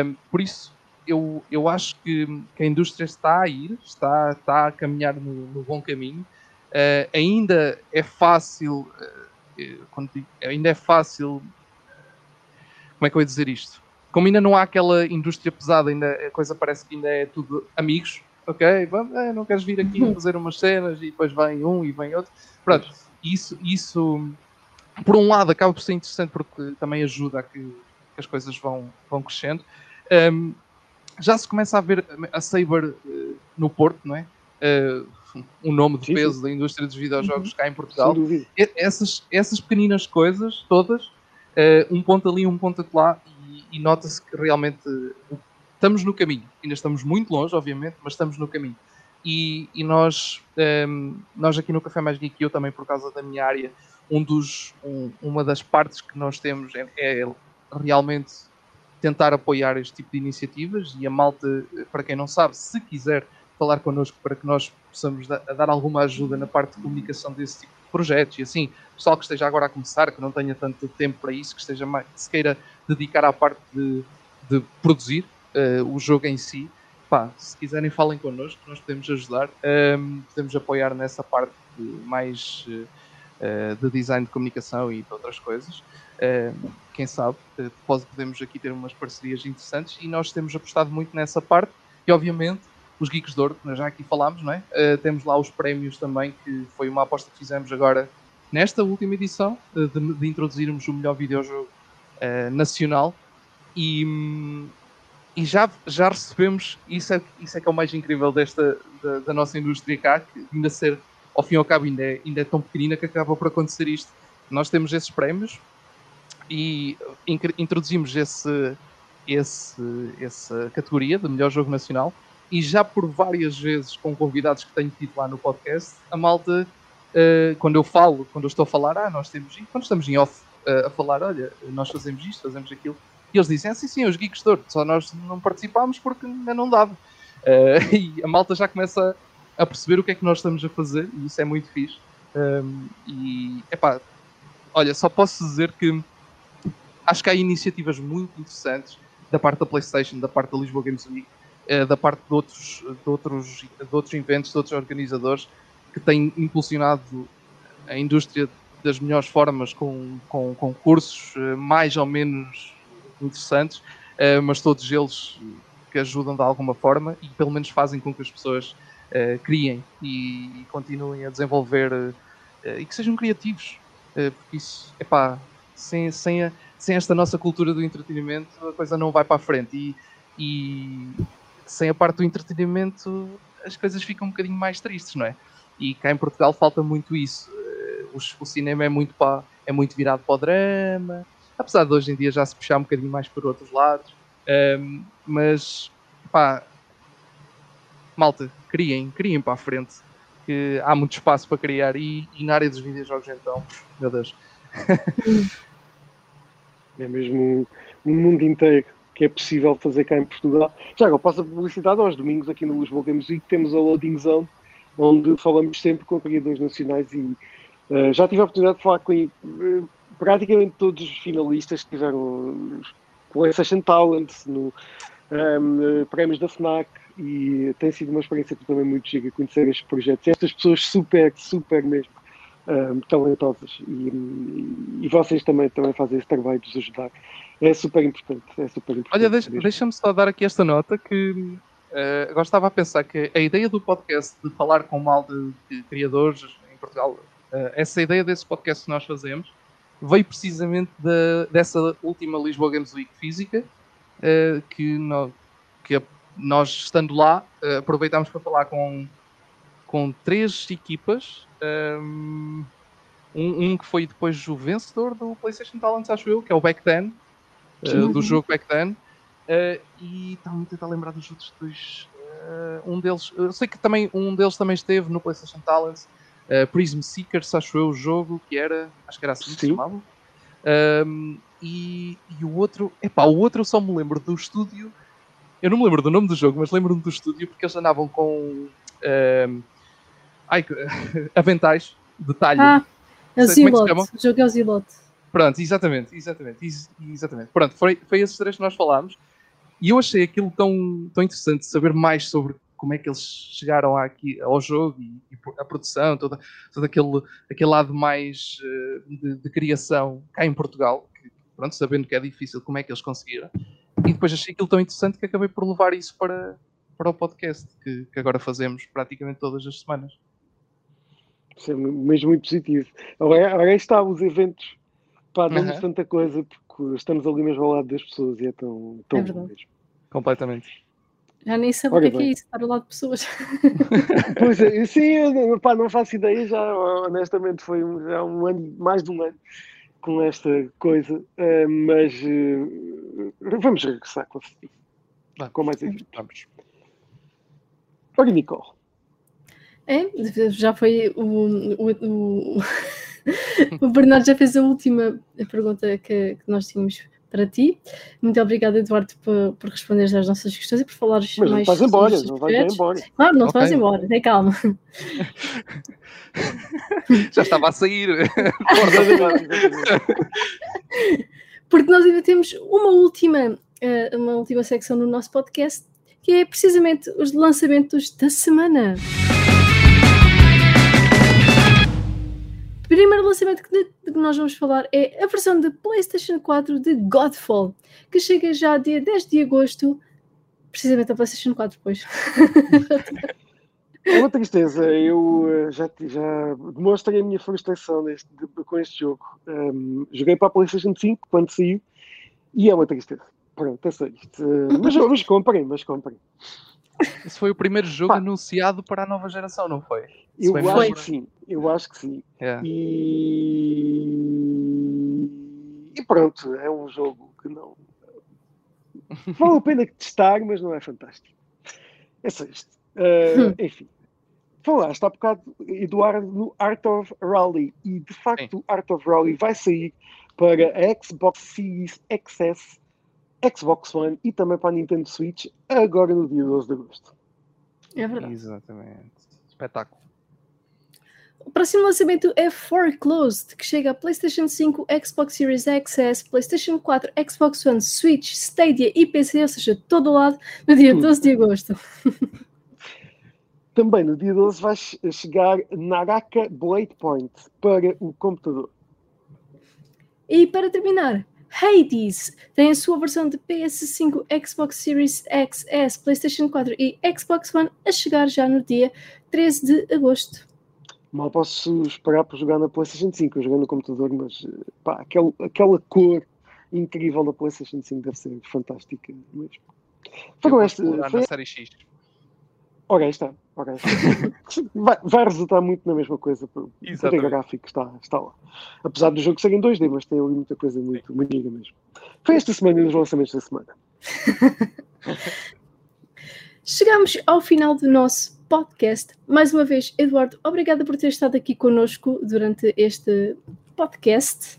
Um, por isso, eu, eu acho que, que, a indústria está a ir, está, está a caminhar no, no bom caminho. Uh, ainda é fácil, uh, digo, ainda é fácil, como é que eu ia dizer isto? Como ainda não há aquela indústria pesada, ainda a coisa parece que ainda é tudo amigos, ok, vamos, é, não queres vir aqui fazer umas cenas e depois vem um e vem outro. Pronto, isso, isso por um lado acaba por ser interessante porque também ajuda a que, que as coisas vão, vão crescendo. Um, já se começa a ver a Saber uh, no Porto, não é? Uh, um nome de peso da indústria dos videojogos uhum. cá em Portugal. E, essas, essas pequeninas coisas, todas, uh, um ponto ali, um ponto lá, e, e nota-se que realmente estamos no caminho. Ainda estamos muito longe, obviamente, mas estamos no caminho. E, e nós, um, nós aqui no Café Mais Geek, eu também por causa da minha área, um dos, um, uma das partes que nós temos é, é, realmente tentar apoiar este tipo de iniciativas e a malta, para quem não sabe, se quiser falar connosco para que nós possamos da, dar alguma ajuda na parte de comunicação desse tipo de projetos e assim, pessoal que esteja agora a começar, que não tenha tanto tempo para isso, que esteja mais, que se queira dedicar à parte de, de produzir, uh, o jogo em si, pá, se quiserem falem connosco, nós podemos ajudar, um, ehm, podemos apoiar nessa parte mais uh, de design de comunicação e de outras coisas. Uh, quem sabe, podemos aqui ter umas parcerias interessantes e nós temos apostado muito nessa parte e obviamente os Geeks de Ouro, que nós já aqui falámos, não é? temos lá os prémios também, que foi uma aposta que fizemos agora nesta última edição, de, de introduzirmos o melhor videojogo nacional e, e já, já recebemos, isso é, isso é que é o mais incrível desta, da, da nossa indústria cá, que ainda ser, ao fim e ao cabo, ainda é, ainda é tão pequenina que acaba por acontecer isto. Nós temos esses prémios e introduzimos esse, esse, essa categoria de melhor jogo nacional e já por várias vezes com convidados que tenho tido lá no podcast, a malta, uh, quando eu falo, quando eu estou a falar, ah, nós temos, quando estamos em off uh, a falar, olha, nós fazemos isto, fazemos aquilo, e eles dizem, ah, sim, sim, os Geeks de só nós não participámos porque ainda não dava. Uh, e a malta já começa a perceber o que é que nós estamos a fazer, e isso é muito fixe. Um, e, epá, olha, só posso dizer que acho que há iniciativas muito interessantes da parte da PlayStation, da parte da Lisboa Games Week, uh, da parte de outros, de, outros, de outros eventos, de outros organizadores, que têm impulsionado a indústria das melhores formas com, com concursos uh, mais ou menos interessantes, uh, mas todos eles que ajudam de alguma forma e pelo menos fazem com que as pessoas uh, criem e, continuem a desenvolver uh, e que sejam criativos, porque isso, epá, sem, sem, a, sem esta nossa cultura do entretenimento a coisa não vai para a frente e, e sem a parte do entretenimento as coisas ficam um bocadinho mais tristes, não é? E cá em Portugal falta muito isso. O, o cinema é muito, para, é muito virado para o drama, apesar de hoje em dia já se puxar um bocadinho mais por outros lados. Um, mas, pá, malta, criem, criem para a frente, que há muito espaço para criar e, e na área dos videojogos então, meu Deus. é mesmo um mundo inteiro que é possível fazer cá em Portugal. Já agora passo a publicidade aos domingos aqui no Lisboa Games Week temos a Loading Zone, onde falamos sempre com criadores nacionais e uh, já tive a oportunidade de falar com uh, praticamente todos os finalistas que tiveram PlayStation Talent, no um, prémios da FNAC e tem sido uma experiência também muito chique conhecer estes projetos. Estas pessoas super, super mesmo um, talentosas e, e, vocês também, também fazem esse trabalho de os ajudar. É super importante, é super importante. Olha, deixa-me deixa só dar aqui esta nota que uh, agora estava a pensar que a ideia do podcast de falar com mal de, de criadores em Portugal, uh, essa ideia desse podcast que nós fazemos veio precisamente da, dessa última Lisboa Games Week física, uh, que, no, que, nós, estando lá, uh, aproveitámos para falar com, com três equipas. Um, um, que foi depois o vencedor do PlayStation Talents, acho eu, que é o Back Then, uh, do jogo Back Then. e estava-me a tentar lembrar dos outros dois. um deles, eu sei que também um deles também esteve no PlayStation Talents uh, Prism Seekers, acho eu, o jogo, que era, acho que era assim que se chamava. Um, e, e, o outro, epá, o outro eu só me lembro do estúdio, eu não me lembro do nome do jogo, mas lembro-me do estúdio porque eles andavam com. Um, Ai, aventais de talho. Ah, é o Zilote. O jogo é o Zilote. Pronto, exatamente, exatamente, ex- exatamente. Pronto, foi, foi esses três que nós falámos e eu achei aquilo tão, tão interessante saber mais sobre como é que eles chegaram aqui ao jogo e, e a produção, todo, todo aquele, aquele lado mais eh, de, de criação cá em Portugal, que, pronto, sabendo que é difícil, como é que eles conseguiram. E depois achei aquilo tão interessante que acabei por levar isso para, para o podcast, que, que agora fazemos praticamente todas as semanas. Isso é mesmo muito positivo. Agora, está, os eventos, pá, dão-nos Aham. tanta coisa porque estamos ali mesmo ao lado das pessoas e é tão, tão É bom mesmo. Completamente. Já nem sabe Ora o que é, que é isso, estar ao lado de pessoas. Pois é, sim, eu pá, não faço ideia, já honestamente foi um, já um ano, mais de um ano com esta coisa, eh, mas eh, vamos regressar com. Com mais. Vamos. Olha, Nicole, É, já foi o, o, o, o Bernardo já fez a última pergunta que, que nós tínhamos para ti. Muito obrigada, Eduardo, por, por responderes às nossas questões e por falares mas não mais vais sobre embora, não vais embora. Claro, não te Ok. vais embora, tem calma. Já estava a sair. Porque nós ainda temos uma última, eh, uma última secção no nosso podcast, que é precisamente os lançamentos da semana. Primeiro lançamento de, de que nós vamos falar é a versão de PlayStation 4 de Godfall, que chega já dia 10 de agosto, precisamente a PlayStation 4, pois. É uma tristeza, eu eh, já, já demonstrei a minha frustração neste- com este jogo. Um, joguei para a PlayStation 5 quando saiu e é uma tristeza. Pronto, é só isto. Eh, mas, mas comprem, mas comprem. Esse foi o primeiro jogo Pá. anunciado para a nova geração, não foi? Eu me acho que sim, eu acho que sim. É. E... e pronto, é um jogo que não vale a pena testar, mas não é fantástico. É só isto. Uh, enfim, falaste há bocado, Eduardo, no Art of Rally, e de facto o Art of Rally vai sair para a Xbox Series XS, Xbox One e também para a Nintendo Switch agora no dia 12 de agosto. É verdade. Exatamente. Espetáculo. O próximo lançamento é Foreclosed, que chega a PlayStation 5, Xbox Series XS, PlayStation 4, Xbox One, Switch, Stadia e PC, ou seja, todo o lado, no dia Tudo. 12 de agosto. Também no dia 12 vai che- chegar Naraka Blade Point para o computador. E para terminar, Hades tem a sua versão de PS5, Xbox Series XS, PlayStation 4 e Xbox One a chegar já no dia 13 de agosto. Mal posso esperar por jogar na PlayStation 5. Eu joguei no computador, mas pá, aquele, aquela cor incrível da PlayStation 5 deve ser fantástica mesmo. Foi com explorar Foi, na série X. ora, aí está. Ora, aí está. vai, vai resultar muito na mesma coisa. O Exatamente. poder gráfico está, está lá. Apesar do jogo ser em 2D, mas tem ali muita coisa muito, muito mesmo. Foi esta semana e os lançamentos da semana. Chegamos ao final do nosso podcast. Mais uma vez, Eduardo, obrigada por ter estado aqui connosco durante este podcast.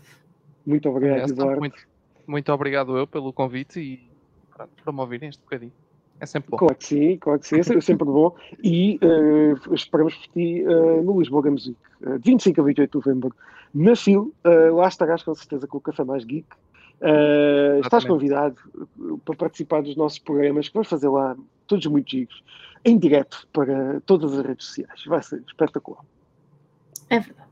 Muito obrigado, Eduardo. muito, muito obrigado eu pelo convite e pronto, por me ouvirem este bocadinho. É sempre bom. Claro que sim, claro que sim, é sempre bom. E eh, esperamos por ti eh, no Lisboa Games Week, eh, de 25 a 28 de novembro, na FIL. eh, lá estarás com certeza com o Café Mais Geek. Eh, estás convidado eh, para participar dos nossos programas, que vamos fazer lá, todos muito giros, em direto para todas as redes sociais. Vai ser espetacular. É verdade.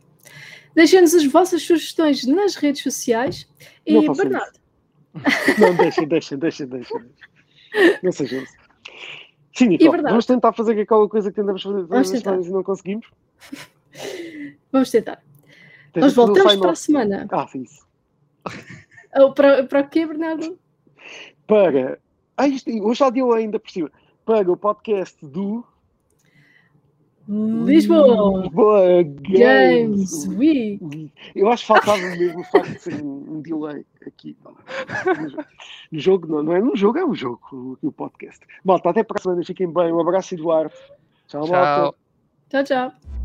Deixem-nos as vossas sugestões nas redes sociais. E, Bernardo, Não, deixem, deixem, deixem, deixem. Não assim. Sim, Nicole, vamos tentar fazer aquela coisa que tentamos fazer todas Vamos as tentar. semanas e não conseguimos. vamos tentar. Tens Nós voltamos para a semana. Ah, sim, isso. Oh, para, para o quê, Bernardo? para. Ah, isto, hoje já deu ainda por cima. Para o podcast do. Lisboa Lisboa Games. Week. Eu acho que faltava mesmo o facto de ser um, um delay aqui. No jogo. Não, não é num jogo, é um jogo, o, o podcast. Malta, até para a semana, fiquem bem. Um abraço, Eduardo. Tchau, malta. Tchau. Tchau, tchau.